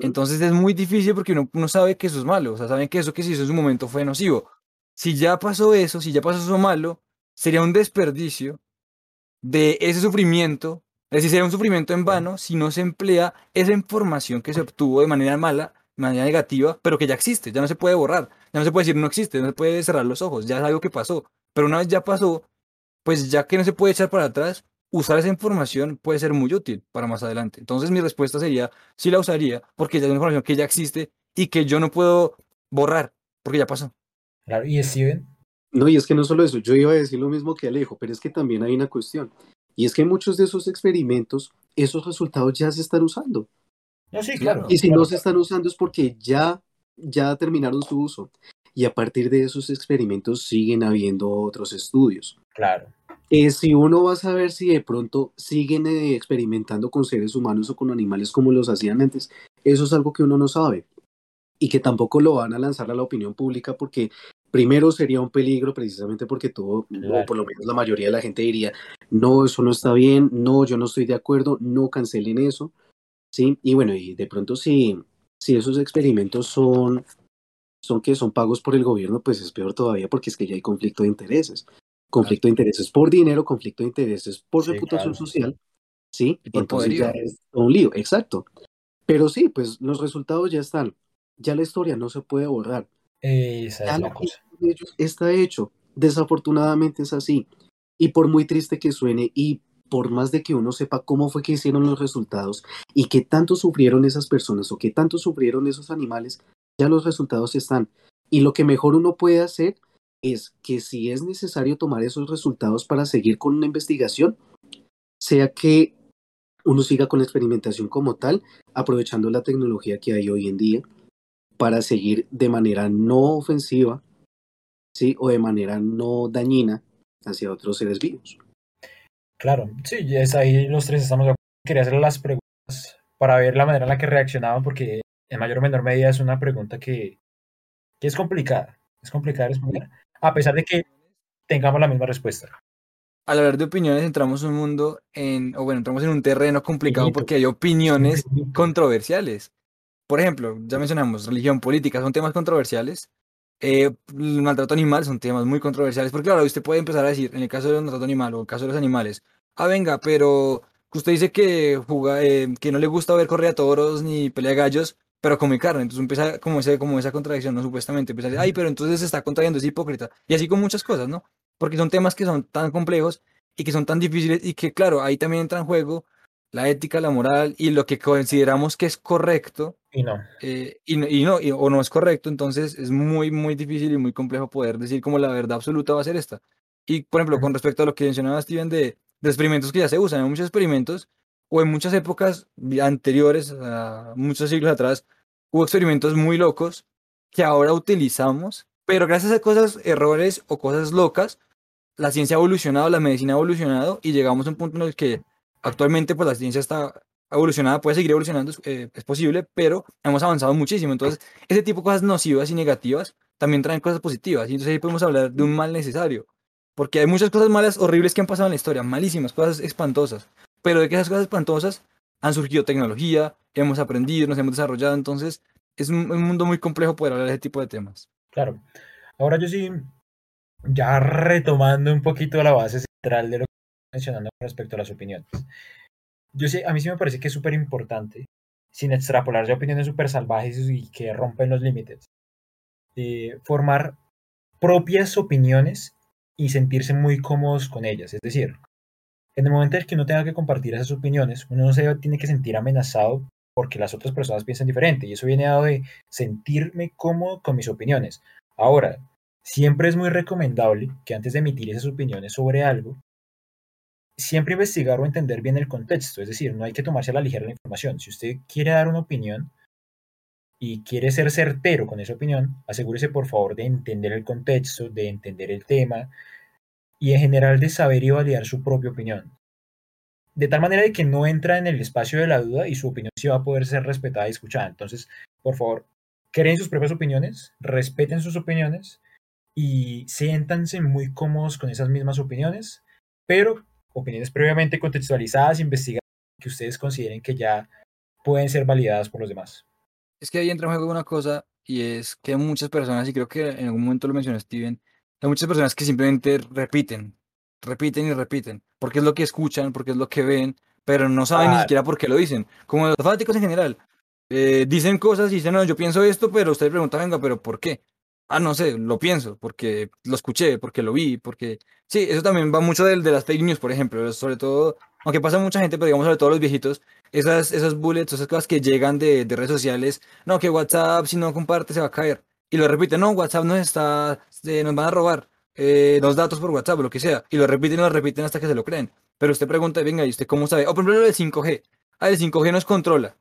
Entonces es muy difícil porque uno, uno sabe que eso es malo, o sea, saben que eso que se hizo en su momento fue nocivo. Si ya pasó eso, si ya pasó eso malo, sería un desperdicio de ese sufrimiento, es decir, sería un sufrimiento en vano si no se emplea esa información que se obtuvo de manera mala, de manera negativa, pero que ya existe, ya no se puede borrar, ya no se puede decir no existe, no se puede cerrar los ojos, ya es algo que pasó. Pero una vez ya pasó, pues ya que no se puede echar para atrás, usar esa información puede ser muy útil para más adelante. Entonces mi respuesta sería, sí la usaría, porque ya es una información que ya existe y que yo no puedo borrar, porque ya pasó. Claro, y Steven, No, y es que no solo eso, yo iba a decir lo mismo que Alejo, pero es que también hay una cuestión. Y es que muchos de esos experimentos, esos resultados ya se están usando. no, sí, Claro. claro. Y si claro, no se están usando es porque ya, ya terminaron su uso. Y a partir de esos experimentos siguen habiendo otros estudios. Claro, Eh, si uno va a saber si de pronto siguen eh, experimentando con seres humanos o con animales como los hacían antes, eso es algo que uno no sabe. Y que tampoco lo van a lanzar a la opinión pública porque primero sería un peligro precisamente porque todo, Claro. o por lo menos la mayoría de la gente diría, no, eso no está bien, no, yo no estoy de acuerdo, no cancelen eso. ¿sí? Y bueno, y de pronto si, si esos experimentos son, son que son pagos por el gobierno, pues es peor todavía porque es que ya hay conflicto de intereses. Conflicto de intereses por dinero, conflicto de intereses por Sí, reputación claro. social, ¿sí? Y Entonces ya es un lío, exacto. Pero sí, pues los resultados ya están. Ya la historia no se puede borrar. esa Ya es la cosa. está hecho. Desafortunadamente es así. Y por muy triste que suene y por más de que uno sepa cómo fue que hicieron los resultados y qué tanto sufrieron esas personas o qué tanto sufrieron esos animales, ya los resultados están. Y lo que mejor uno puede hacer es que si es necesario tomar esos resultados para seguir con una investigación, sea que uno siga con la experimentación como tal, aprovechando la tecnología que hay hoy en día para seguir de manera no ofensiva, ¿sí? O de manera no dañina hacia otros seres vivos. Claro, sí, es ahí los tres estamos de acuerdo. Quería hacer las preguntas para ver la manera en la que reaccionaban, porque en mayor o menor medida es una pregunta que, que es complicada. Es complicada de responder, a pesar de que tengamos la misma respuesta. Al hablar de opiniones entramos en un mundo, en, o bueno, entramos en un terreno complicado porque hay opiniones controversiales. Por ejemplo, ya mencionamos religión, política, son temas controversiales. Eh, el maltrato animal son temas muy controversiales, porque claro, usted puede empezar a decir, en el caso del maltrato animal o en el caso de los animales, ah, venga, pero usted dice que, juga- eh, que no le gusta ver correr a toros ni pelea gallos, pero come carne, entonces empieza como, ese, como esa contradicción, ¿no? Supuestamente, empieza a decir, ay, pero entonces se está contrayendo, es hipócrita, y así con muchas cosas, ¿no? Porque son temas que son tan complejos y que son tan difíciles y que, claro, ahí también entra en juego la ética, la moral y lo que consideramos que es correcto Y no, eh, y, no- y no, y- o no es correcto, entonces es muy, muy difícil y muy complejo poder decir como la verdad absoluta va a ser esta. Y, por ejemplo, con respecto a lo que mencionaba Steven de, de experimentos que ya se usan, hay muchos experimentos, o en muchas épocas anteriores, muchos siglos atrás, hubo experimentos muy locos que ahora utilizamos, pero gracias a cosas, errores o cosas locas, la ciencia ha evolucionado, la medicina ha evolucionado y llegamos a un punto en el que actualmente pues la ciencia está evolucionada, puede seguir evolucionando, es- eh, posible, pero hemos avanzado muchísimo. Entonces, ese tipo de cosas nocivas y negativas también traen cosas positivas. Y entonces ahí podemos hablar de un mal necesario. Porque hay muchas cosas malas, horribles que han pasado en la historia, malísimas, cosas espantosas. Pero de que esas cosas espantosas han surgido tecnología, hemos aprendido, nos hemos desarrollado, entonces es un, un mundo muy complejo poder hablar de ese tipo de temas. Claro. Ahora yo sí, ya retomando un poquito la base central de lo que estoy mencionando respecto a las opiniones. Yo sí, a mí sí me parece que es súper importante, sin extrapolar de opiniones súper salvajes y que rompen los límites, eh, formar propias opiniones y sentirse muy cómodos con ellas. Es decir, en el momento en que uno tenga que compartir esas opiniones, uno no se tiene que sentir amenazado porque las otras personas piensan diferente. Y eso viene dado de sentirme cómodo con mis opiniones. Ahora, siempre es muy recomendable que antes de emitir esas opiniones sobre algo, siempre investigar o entender bien el contexto. Es decir, no hay que tomarse a la ligera la información. Si usted quiere dar una opinión y quiere ser certero con esa opinión, asegúrese por favor de entender el contexto, de entender el tema y en general de saber y validar su propia opinión. De tal manera de que no entra en el espacio de la duda y su opinión sí va a poder ser respetada y escuchada. Entonces, por favor, creen sus propias opiniones, respeten sus opiniones y siéntanse muy cómodos con esas mismas opiniones, pero opiniones previamente contextualizadas, investigadas, que ustedes consideren que ya pueden ser validadas por los demás. Es que ahí entra en juego una cosa y es que muchas personas, y creo que en algún momento lo mencionó Steven, hay muchas personas que simplemente repiten, repiten y repiten, porque es lo que escuchan, porque es lo que ven, pero no saben ni siquiera por qué lo dicen. Como los fanáticos en general, eh, dicen cosas y dicen, no, yo pienso esto, pero usted pregunta, venga, pero ¿por qué? Ah, no sé, lo pienso, porque lo escuché, porque lo vi, porque... Sí, eso también va mucho del de las fake news, por ejemplo, sobre todo, aunque pasa mucha gente, pero digamos sobre todo los viejitos, esas, esas bullets, esas cosas que llegan de, de redes sociales, no, que WhatsApp si no comparte se va a caer. Y lo repiten, no, WhatsApp nos está, eh, nos van a robar eh, los datos por WhatsApp o lo que sea. Y lo repiten y lo repiten hasta que se lo creen. Pero usted pregunta, venga, ¿y usted cómo sabe? O por ejemplo, lo del 5G. Ah, el 5G nos controla.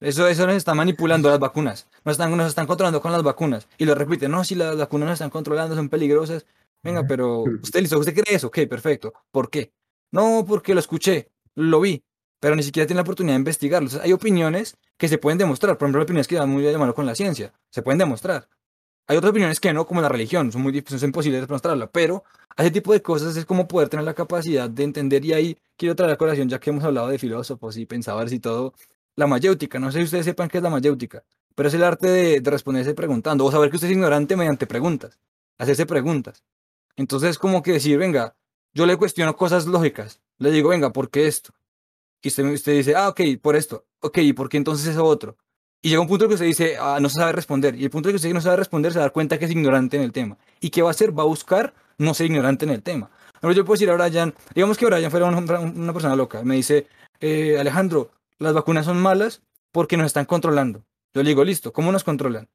Eso, eso nos está manipulando las vacunas. Nos están, nos están controlando con las vacunas. Y lo repiten, no, si las vacunas nos están controlando, son peligrosas. Venga, pero usted listo, ¿usted cree eso? Ok, perfecto. ¿Por qué? No, porque lo escuché, lo vi, pero ni siquiera tiene la oportunidad de investigarlo. Hay opiniones que se pueden demostrar. Por ejemplo, opiniones que van muy de mano con la ciencia. Se pueden demostrar. Hay otras opiniones que no, como la religión, son muy difíciles, son imposibles de demostrarla, pero ese tipo de cosas es como poder tener la capacidad de entender y ahí quiero traer a colación, ya que hemos hablado de filósofos y pensadores y todo, la mayéutica, no sé si ustedes sepan qué es la mayéutica, pero es el arte de, de responderse preguntando, o saber que usted es ignorante mediante preguntas, hacerse preguntas. Entonces, como que decir, venga, yo le cuestiono cosas lógicas, le digo, venga, ¿por qué esto? Y usted, usted dice, ah, ok, por esto, ok, ¿y por qué entonces eso otro? Y llega un punto que usted dice, ah, no se sabe responder. Y el punto de que usted no sabe responder se da cuenta que es ignorante en el tema. ¿Y qué va a hacer? Va a buscar no ser ignorante en el tema. Ahora yo puedo decir a Brian, digamos que Brian fuera una, una persona loca, me dice, eh, Alejandro, las vacunas son malas porque nos están controlando. Yo le digo, listo, ¿cómo nos controlan?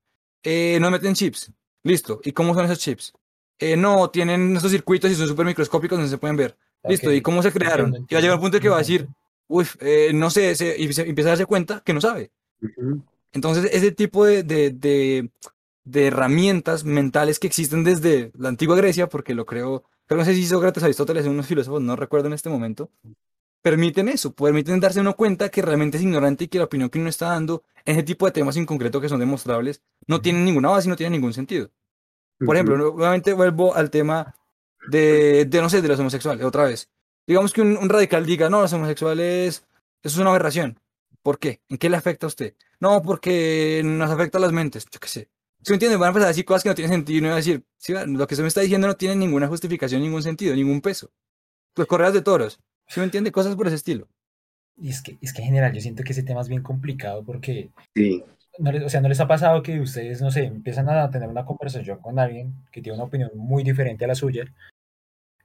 Eh, nos meten chips, listo. ¿Y cómo son esos chips? Eh, no, tienen estos circuitos y son súper microscópicos donde se pueden ver. Listo, Ok, ¿y cómo se crearon? Y va a llegar un punto que va a decir, uff, eh, no sé, se- y se- empieza a darse cuenta que no sabe. Ujú. Entonces, ese tipo de, de, de, de herramientas mentales que existen desde la antigua Grecia, porque lo creo, creo no sé si Sócrates Aristóteles, unos filósofos, no recuerdo en este momento, permiten eso, permiten darse uno cuenta que realmente es ignorante y que la opinión que uno está dando en ese tipo de temas en concreto que son demostrables no tienen ninguna base y no tienen ningún sentido. Por ejemplo, nuevamente vuelvo al tema de, de, no sé, de los homosexuales, otra vez. Digamos que un, un radical diga, no, los homosexuales, eso es una aberración. ¿Por qué? ¿En qué le afecta a usted? No, porque nos afecta a las mentes, yo qué sé. ¿Sí me entienden? Van a empezar a decir cosas que no tienen sentido y no van a decir, sí, lo que usted me está diciendo no tiene ninguna justificación, ningún sentido, ningún peso. Pues correas de toros, ¿sí me entiende? Cosas por ese estilo. Y es que, es que en general yo siento que ese tema es bien complicado porque, Sí. no les, o sea, ¿no les ha pasado que ustedes, no sé, empiezan a tener una conversación con alguien que tiene una opinión muy diferente a la suya?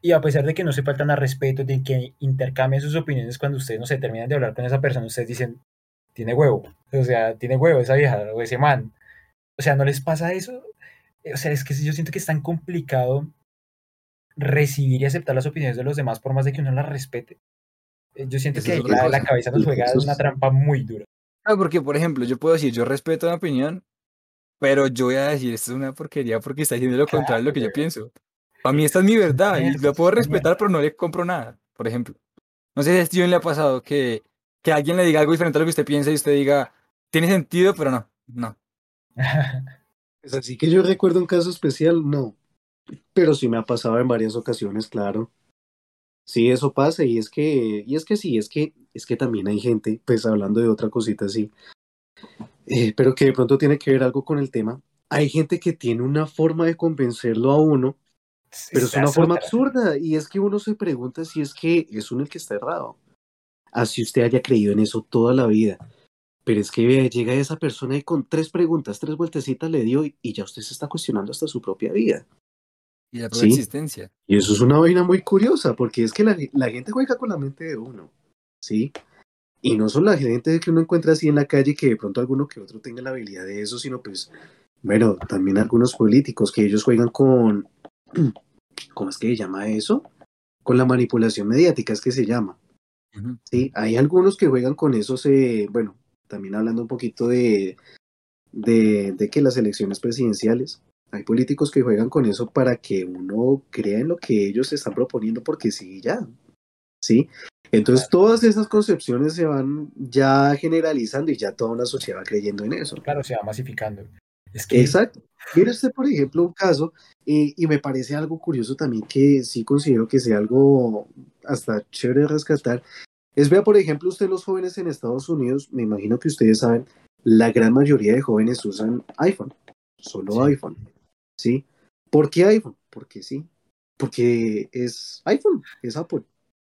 Y a pesar de que no se faltan a respeto, de que intercambien sus opiniones cuando ustedes, no sé, terminan de hablar con esa persona, ustedes dicen, tiene huevo, o sea, tiene huevo esa vieja o ese man. O sea, ¿no les pasa eso? O sea, es que yo siento que es tan complicado recibir y aceptar las opiniones de los demás por más de que uno las respete. Eh, Yo siento que es la, la cabeza nos juega Eso una es- trampa muy dura. Ah, porque, por ejemplo, yo puedo decir, yo respeto la opinión, pero yo voy a decir, esto es una porquería porque está diciendo lo Claro, contrario de lo que yo pienso. Para mí esta es mi verdad y lo puedo respetar, pero no le compro nada, por ejemplo. No sé si a Steven le ha pasado que, que alguien le diga algo diferente a lo que usted piensa y usted diga, tiene sentido, pero no, no. Pues así que yo recuerdo un caso especial, no. Pero sí me ha pasado en varias ocasiones, claro. Sí, eso pasa y es que, y es que sí, es que, es que también hay gente, pues hablando de otra cosita así, eh, pero que de pronto tiene que ver algo con el tema. Hay gente que tiene una forma de convencerlo a uno, pero es una forma absurda y es que uno se pregunta si es que es uno el que está errado. Así usted haya creído en eso toda la vida. Pero es que vea, llega esa persona y con tres preguntas, tres vueltecitas le dio y, y ya usted se está cuestionando hasta su propia vida. Y la propia Sí. existencia. Y eso es una vaina muy curiosa, porque es que la, la gente juega con la mente de uno, ¿sí? Y no solo la gente que uno encuentra así en la calle, que de pronto alguno que otro tenga la habilidad de eso, sino pues, bueno, también algunos políticos que ellos juegan con, ¿cómo es que se llama eso? Con la manipulación mediática, es que se llama. Sí, hay algunos que juegan con eso, bueno, también hablando un poquito de, de, de que las elecciones presidenciales, hay políticos que juegan con eso para que uno crea en lo que ellos están proponiendo, porque sí, ya, sí. Entonces todas esas concepciones se van ya generalizando y ya toda una sociedad va creyendo en eso. Claro, se va masificando. Es que Exacto. Mire usted, por ejemplo, un caso, eh, y me parece algo curioso también que sí considero que sea algo hasta chévere de rescatar, es vea, por ejemplo, usted los jóvenes en Estados Unidos, me imagino que ustedes saben, la gran mayoría de jóvenes usan iPhone, solo Sí. iPhone, ¿sí? ¿Por qué iPhone? Porque sí, porque es iPhone, es Apple,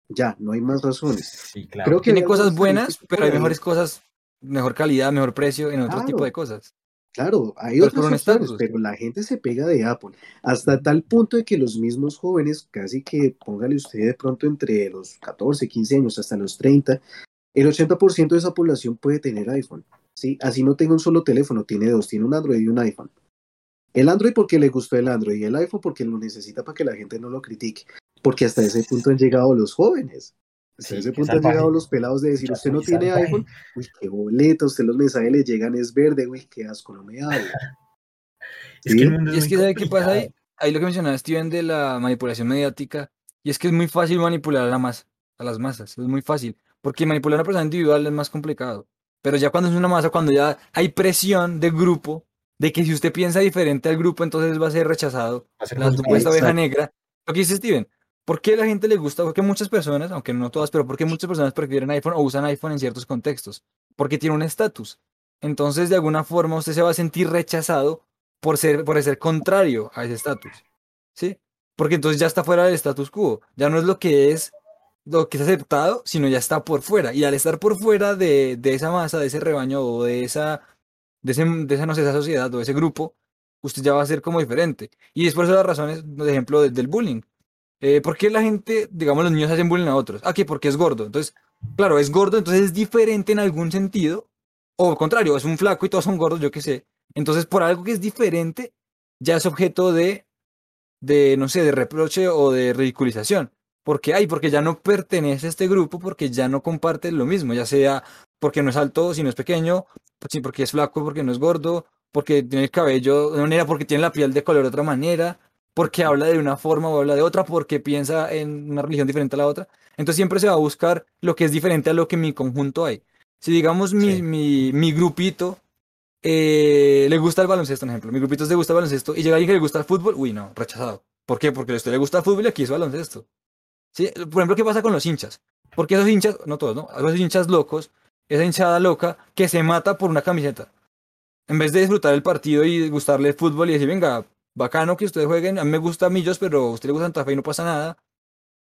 ya, no hay más razones. sí, claro. Creo que Tiene hay cosas buenas, pero hay mejores cosas, mejor calidad, mejor precio en otro Claro. tipo de cosas. Claro, hay Pero es otras por un opciones, estatus. pero la gente se pega de Apple hasta tal punto de que los mismos jóvenes, casi que póngale usted de pronto entre los 14, 15 años hasta los 30, el 80% de esa población puede tener iPhone, ¿sí? Así no tenga un solo teléfono, tiene dos, tiene un Android y un iPhone. El Android porque le gustó el Android y el iPhone porque lo necesita para que la gente no lo critique, porque hasta ese punto han llegado los jóvenes. Hasta Sí, ese punto han llegado los pelados de decir, usted no tiene salvaje. iPhone, uy, qué boleta, usted los mensajes le llegan, es verde, uy, qué asco, no me hable. Es que el Sí. mundo es Y es que, ¿sabe qué pasa ahí? Ahí lo que mencionaba Steven de la manipulación mediática, y es que es muy fácil manipular a la masa, a las masas, es muy fácil, porque manipular a una persona individual es más complicado. Pero ya cuando es una masa, cuando ya hay presión del grupo, de que si usted piensa diferente al grupo, entonces va a ser rechazado, Va a ser la supuesta oveja negra. Lo que dice Steven, ¿por qué la gente le gusta? Porque muchas personas, aunque no todas, pero porque muchas personas prefieren iPhone o usan iPhone en ciertos contextos, porque tiene un estatus. Entonces, de alguna forma, usted se va a sentir rechazado por ser, por ser contrario a ese estatus. ¿Sí? Porque entonces ya está fuera del status quo. Ya no es lo que es lo que es aceptado, sino ya está por fuera. Y al estar por fuera de, de esa masa, de ese rebaño o de esa, de, ese, de esa, no sé, esa sociedad o ese grupo, usted ya va a ser como diferente. Y es por eso las razones, por ejemplo, de- del bullying. Eh, ¿Por qué la gente, digamos, los niños hacen bullying a otros? Ah, que porque es gordo. Entonces, claro, es gordo, entonces es diferente en algún sentido. O al contrario, es un flaco y todos son gordos, yo qué sé. Entonces, por algo que es diferente, ya es objeto de, de, no sé, de reproche o de ridiculización. ¿Por qué? Ay, porque ya no pertenece a este grupo, porque ya no comparte lo mismo, ya sea porque no es alto, si no es pequeño, sí, porque es flaco, porque no es gordo, porque tiene el cabello de una manera, porque tiene la piel de color de otra manera, porque habla de una forma o habla de otra, porque piensa en una religión diferente a la otra. Entonces siempre se va a buscar lo que es diferente a lo que en mi conjunto hay. Si digamos mi, Sí. mi, mi grupito eh, le gusta el baloncesto, por ejemplo, mi grupito le gusta el baloncesto y llega alguien que le gusta el fútbol, uy, no, rechazado. ¿Por qué? Porque a usted le gusta el fútbol y aquí es baloncesto. ¿Sí? Por ejemplo, ¿qué pasa con los hinchas? Porque esos hinchas, no todos, ¿no? Esos hinchas locos, esa hinchada loca que se mata por una camiseta. En vez de disfrutar el partido y gustarle el fútbol y decir, venga, bacano que ustedes jueguen, a mí me gusta Millos, pero a usted le gusta Santa Fe y no pasa nada.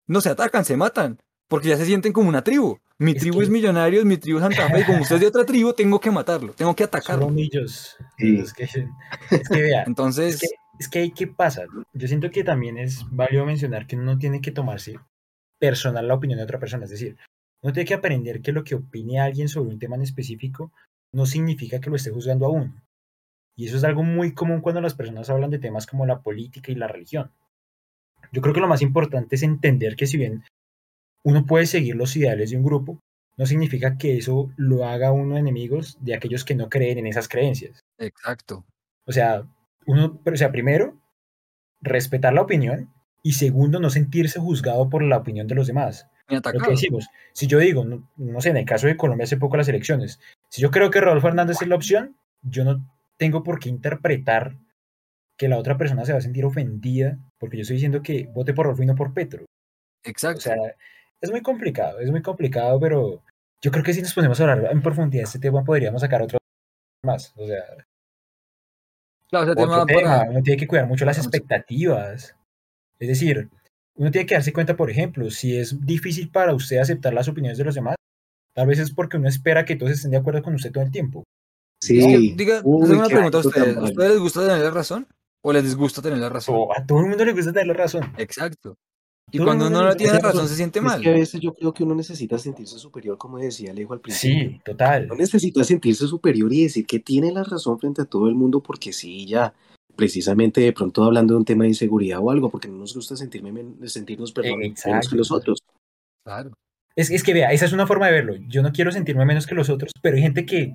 No se atacan, se matan, porque ya se sienten como una tribu. Mi Es tribu que- es Millonarios, mi tribu es Santa Fe, y como usted es de otra tribu, tengo que matarlo, tengo que Solo atacarlo. millos. Sí. Es que, es que vea, Entonces, Es que, es que ahí qué pasa. Yo siento que también es válido mencionar que uno no tiene que tomarse personal la opinión de otra persona. Es decir, uno tiene que aprender que lo que opine alguien sobre un tema en específico no significa que lo esté juzgando a uno. Y eso es algo muy común cuando las personas hablan de temas como la política y la religión. Yo creo que lo más importante es entender que si bien uno puede seguir los ideales de un grupo, no significa que eso lo haga uno enemigos de aquellos que no creen en esas creencias. exacto. O sea, uno, o sea, primero, respetar la opinión y segundo, no sentirse juzgado por la opinión de los demás. Lo que decimos, si yo digo, no, no sé, en el caso de Colombia hace poco las elecciones, si yo creo que Rodolfo Hernández es la opción, yo no tengo por qué interpretar que la otra persona se va a sentir ofendida porque yo estoy diciendo que vote por Rodolfo y no por Petro. Exacto. O sea, es muy complicado, es muy complicado, pero yo creo que si nos ponemos a hablar en profundidad de este tema podríamos sacar otro más. O sea, claro, tema tema, para- uno tiene que cuidar mucho las expectativas. Es decir, uno tiene que darse cuenta, por ejemplo, si es difícil para usted aceptar las opiniones de los demás, tal vez es porque uno espera que todos estén de acuerdo con usted todo el tiempo. Sí. Es que, diga, Uy, una pregunta a ustedes. ¿A ustedes les gusta tener la razón o les disgusta tener la razón? O a todo el mundo le gusta tener la razón. Exacto. Y Todo cuando uno no tiene razón razón. se siente Es mal. que a veces yo creo que uno necesita sentirse superior, como decía Alejo al principio. Sí, total. Uno necesita sentirse superior y decir que tiene la razón frente a todo el mundo porque sí, ya, precisamente de pronto hablando de un tema de inseguridad o algo, porque no nos gusta sentirme sentirnos perdón, menos que los otros. Claro. Es, es que vea, esa es una forma de verlo. Yo no quiero sentirme menos que los otros, pero hay gente que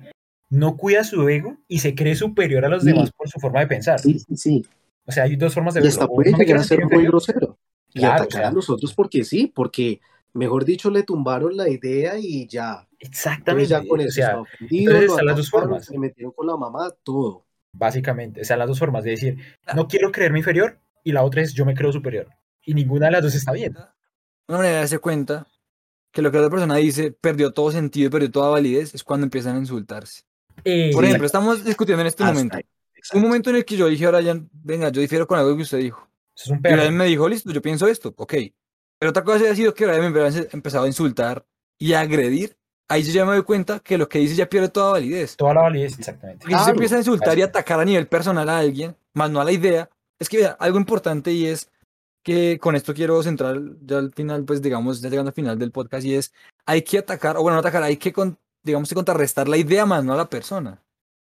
no cuida su ego y se cree superior a los Sí. demás por su forma de pensar. Sí, sí, sí. O sea, hay dos formas de Y verlo. hasta O puede llegar quiero a ser muy grosero. Y Claro, o atacar sea. a los otros porque sí, porque, mejor dicho, le tumbaron la idea y ya. Entonces Exactamente. ya con o eso sea, está ofendido, entonces están las dos formas. se metieron con la mamá, todo. básicamente, están las dos formas de decir, no quiero creerme inferior y la otra es yo me creo superior. Y ninguna de las dos está bien. Una manera de darse cuenta que lo que la otra persona dice perdió todo sentido y perdió toda validez es cuando empiezan a insultarse. Eh, Por ejemplo, estamos discutiendo en este momento. ahí. Un momento en el que yo dije a Brian, venga, yo difiero con algo que usted dijo. es un Y perro. Brian me dijo, listo, yo pienso esto, ok. Pero otra cosa ha sido que Brian me hubiera empezado a insultar y a agredir. Ahí yo ya me doy cuenta que lo que dice ya pierde toda validez. Toda la validez, exactamente. Porque si se empieza a insultar y atacar a nivel personal a alguien, más no a la idea, es que vea, algo importante y es que con esto quiero centrar ya al final, pues digamos, ya llegando al final del podcast, y es, hay que atacar, o bueno, no atacar, hay que, con- digamos, que contrarrestar la idea más no a la persona.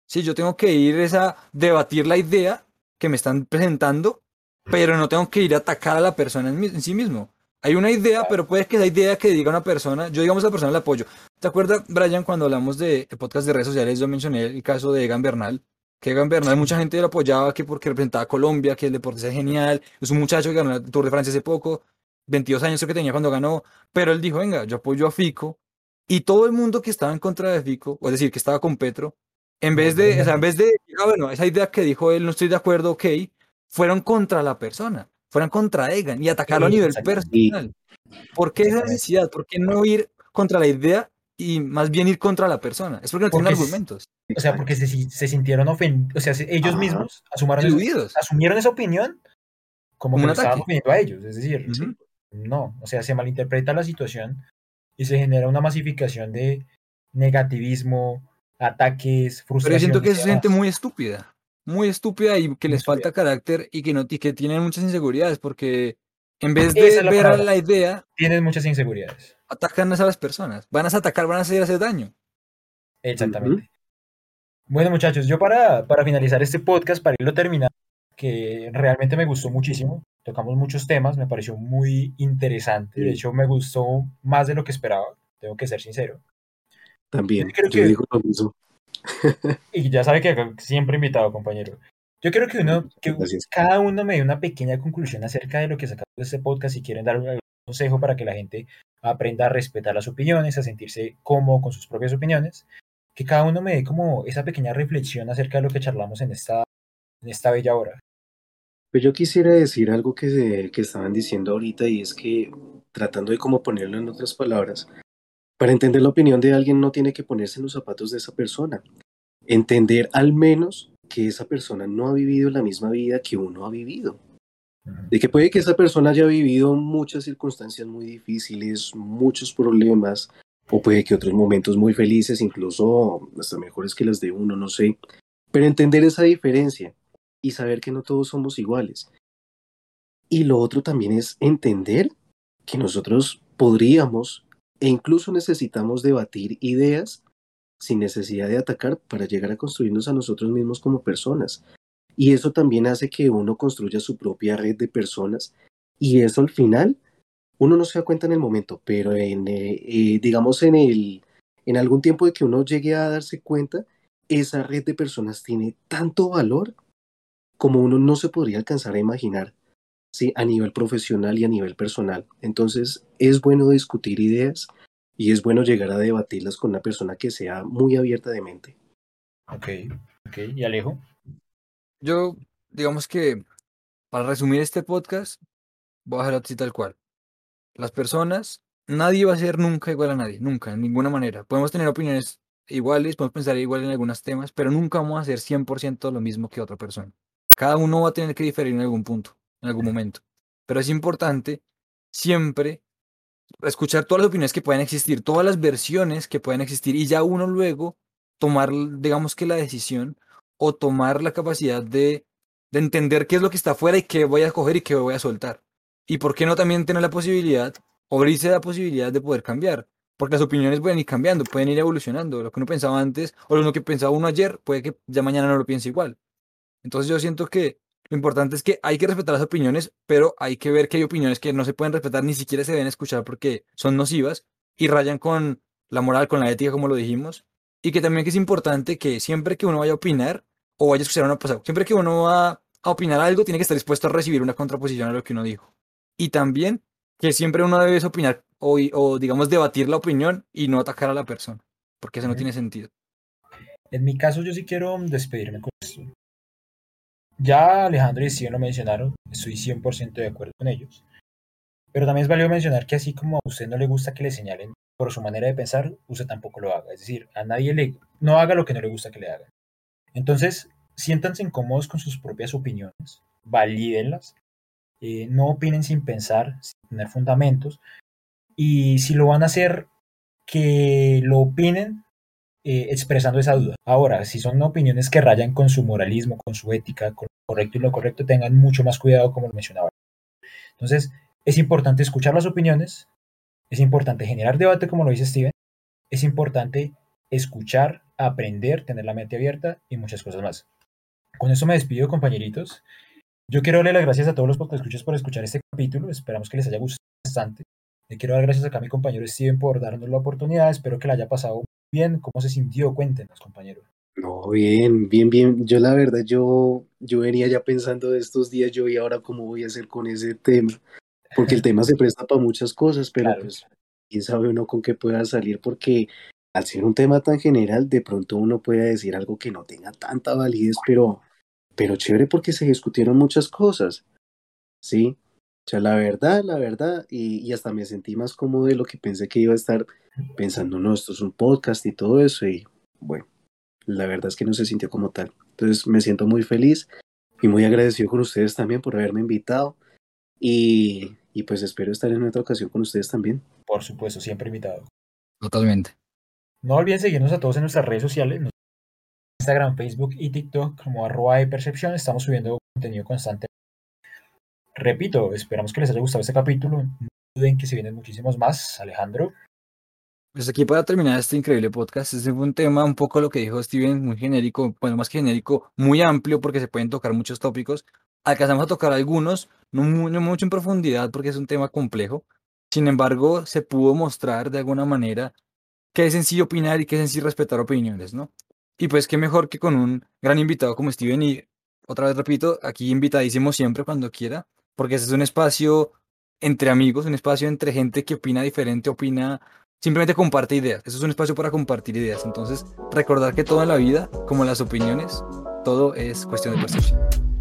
Sí, yo tengo que ir es a debatir la idea que me están presentando, pero no tengo que ir a atacar a la persona en, mi- en sí mismo. Hay una idea, pero puede que esa idea que diga una persona, yo digamos a la persona le apoyo. ¿Te acuerdas, Brian, cuando hablamos de podcast de redes sociales, yo mencioné el caso de Egan Bernal? Que Egan Bernal, mucha gente lo apoyaba que porque representaba a Colombia, que el deporte es genial, es un muchacho que ganó el Tour de Francia hace poco, 22 años creo que tenía cuando ganó, pero él dijo, venga, yo apoyo a Fico, y todo el mundo que estaba en contra de Fico, o es decir, que estaba con Petro, en vez de, o sea, en vez de, ah, bueno, esa idea que dijo él, no estoy de acuerdo, ok, fueron contra la persona, fueron contra Egan y atacarlo a nivel personal. ¿Por qué esa necesidad? ¿Por qué no ir contra la idea y más bien ir contra la persona? Es porque no tienen Porque argumentos. O sea, porque se, se sintieron ofendidos, o sea, se- ellos Ajá. mismos asumaron asumieron esa opinión como que estaban ofendiendo a ellos. Es decir, no, o sea, se malinterpreta la situación y se genera una masificación de negativismo, ataques, Pero yo frustración. siento que es gente muy estúpida, muy estúpida y que Muy les falta carácter y que, no, y que tienen muchas inseguridades porque en vez de es la ver a la idea, Tienen muchas inseguridades. atacan a las personas. Van a atacar, van a hacer hacer daño. Exactamente. Bueno, muchachos, yo para, para finalizar este podcast, para irlo terminando, que realmente me gustó muchísimo, tocamos muchos temas, me pareció muy interesante, de hecho me gustó más de lo que esperaba, tengo que ser sincero. También, Yo creo yo que- digo lo mismo. Y ya sabe que siempre invitado, compañero. Yo creo que uno, que Gracias. cada uno me dé una pequeña conclusión acerca de lo que sacamos de este podcast, si quieren dar algún consejo para que la gente aprenda a respetar las opiniones, a sentirse cómodo con sus propias opiniones, que cada uno me dé como esa pequeña reflexión acerca de lo que charlamos en esta, en esta bella hora. Pues yo quisiera decir algo que, se- que estaban diciendo ahorita y es que tratando de como ponerlo en otras palabras, para entender la opinión de alguien no tiene que ponerse en los zapatos de esa persona. Entender al menos que esa persona no ha vivido la misma vida que uno ha vivido. De que puede que esa persona haya vivido muchas circunstancias muy difíciles, muchos problemas, o puede que otros momentos muy felices, incluso hasta mejores que las de uno, no sé. Pero entender esa diferencia y saber que no todos somos iguales. Y lo otro también es entender que nosotros podríamos e incluso necesitamos debatir ideas sin necesidad de atacar para llegar a construirnos a nosotros mismos como personas. Y eso también hace que uno construya su propia red de personas y eso al final uno no se da cuenta en el momento, pero en, eh, eh, digamos en el en algún tiempo de que uno llegue a darse cuenta, esa red de personas tiene tanto valor como uno no se podría alcanzar a imaginar, ¿sí? a nivel profesional y a nivel personal. Entonces es bueno discutir ideas y es bueno llegar a debatirlas con una persona que sea muy abierta de mente. Ok, ok. ¿Y Alejo? Yo, digamos que, para resumir este podcast, voy a dejarlo así tal cual. las personas, nadie va a ser nunca igual a nadie, nunca, en ninguna manera. Podemos tener opiniones iguales, podemos pensar igual en algunos temas, pero nunca vamos a ser 100% lo mismo que otra persona. Cada uno va a tener que diferir en algún punto, en algún momento. Pero es importante siempre escuchar todas las opiniones que puedan existir, todas las versiones que puedan existir y ya uno luego tomar, digamos que la decisión o tomar la capacidad de, de entender qué es lo que está afuera y qué voy a coger y qué voy a soltar. Y por qué no también tener la posibilidad, o abrirse la posibilidad de poder cambiar. Porque las opiniones pueden ir cambiando, pueden ir evolucionando. Lo que uno pensaba antes o lo que pensaba uno ayer, puede que ya mañana no lo piense igual. Entonces yo siento que lo importante es que hay que respetar las opiniones, pero hay que ver que hay opiniones que no se pueden respetar, ni siquiera se deben escuchar porque son nocivas y rayan con la moral, con la ética, como lo dijimos. Y que también que es importante que siempre que uno vaya a opinar o vaya a escuchar una cosa, siempre que uno va a opinar algo, tiene que estar dispuesto a recibir una contraposición a lo que uno dijo. Y también que siempre uno debe opinar o, o digamos debatir la opinión y no atacar a la persona, porque eso no tiene sentido. En mi caso yo sí quiero despedirme con esto. Ya Alejandro y Steven lo mencionaron, estoy 100% de acuerdo con ellos. Pero también es válido mencionar que así como a usted no le gusta que le señalen por su manera de pensar, usted tampoco lo haga. Es decir, a nadie le... no haga lo que no le gusta que le hagan. Entonces, siéntanse incómodos con sus propias opiniones, valídenlas, eh, no opinen sin pensar, sin tener fundamentos, y si lo van a hacer, que lo opinen eh, expresando esa duda. Ahora, si son opiniones que rayan con su moralismo, con su ética, con lo correcto y lo correcto, tengan mucho más cuidado, como lo mencionaba. Entonces, es importante escuchar las opiniones, es importante generar debate, como lo dice Steven, es importante escuchar, aprender, tener la mente abierta y muchas cosas más. Con eso me despido, compañeritos. Yo quiero darle las gracias a todos los que escuchas por escuchar este capítulo. Esperamos que les haya gustado bastante. Le quiero dar gracias acá a mi compañero Steven por darnos la oportunidad. Espero que la haya pasado bien. ¿Cómo se sintió? Cuéntenos, compañero. No, bien, bien, bien. Yo la verdad, yo, yo venía ya pensando de estos días, yo y ahora cómo voy a hacer con ese tema. Porque el tema se presta para muchas cosas, pero pues quién sabe uno con qué pueda salir, porque al ser un tema tan general, de pronto uno puede decir algo que no tenga tanta validez, pero, pero chévere porque se discutieron muchas cosas. Sí, o sea, la verdad, la verdad, y, y, hasta me sentí más cómodo de lo que pensé que iba a estar pensando, no, esto es un podcast y todo eso, y bueno, la verdad es que no se sintió como tal. Entonces me siento muy feliz y muy agradecido con ustedes también por haberme invitado y, y pues espero estar en otra ocasión con ustedes también. Por supuesto, siempre invitado. Totalmente. No olviden seguirnos a todos en nuestras redes sociales, Instagram, Facebook y TikTok como arroba de percepción. Estamos subiendo contenido constante repito, esperamos que les haya gustado este capítulo. No duden que se vienen muchísimos más. Alejandro. Pues aquí para terminar este increíble podcast, este fue un tema un poco lo que dijo Steven, muy genérico, bueno, más que genérico, muy amplio porque se pueden tocar muchos tópicos. Alcanzamos a tocar algunos, no, no mucho en profundidad porque es un tema complejo. Sin embargo, se pudo mostrar de alguna manera que es sencillo opinar y que es sencillo respetar opiniones, ¿no? Y pues qué mejor que con un gran invitado como Steven y otra vez repito, aquí invitadísimo siempre cuando quiera porque ese es un espacio entre amigos, un espacio entre gente que opina diferente, opina, simplemente comparte ideas. Eso es un espacio para compartir ideas. Entonces, recordar que todo en la vida, como las opiniones, todo es cuestión de percepción.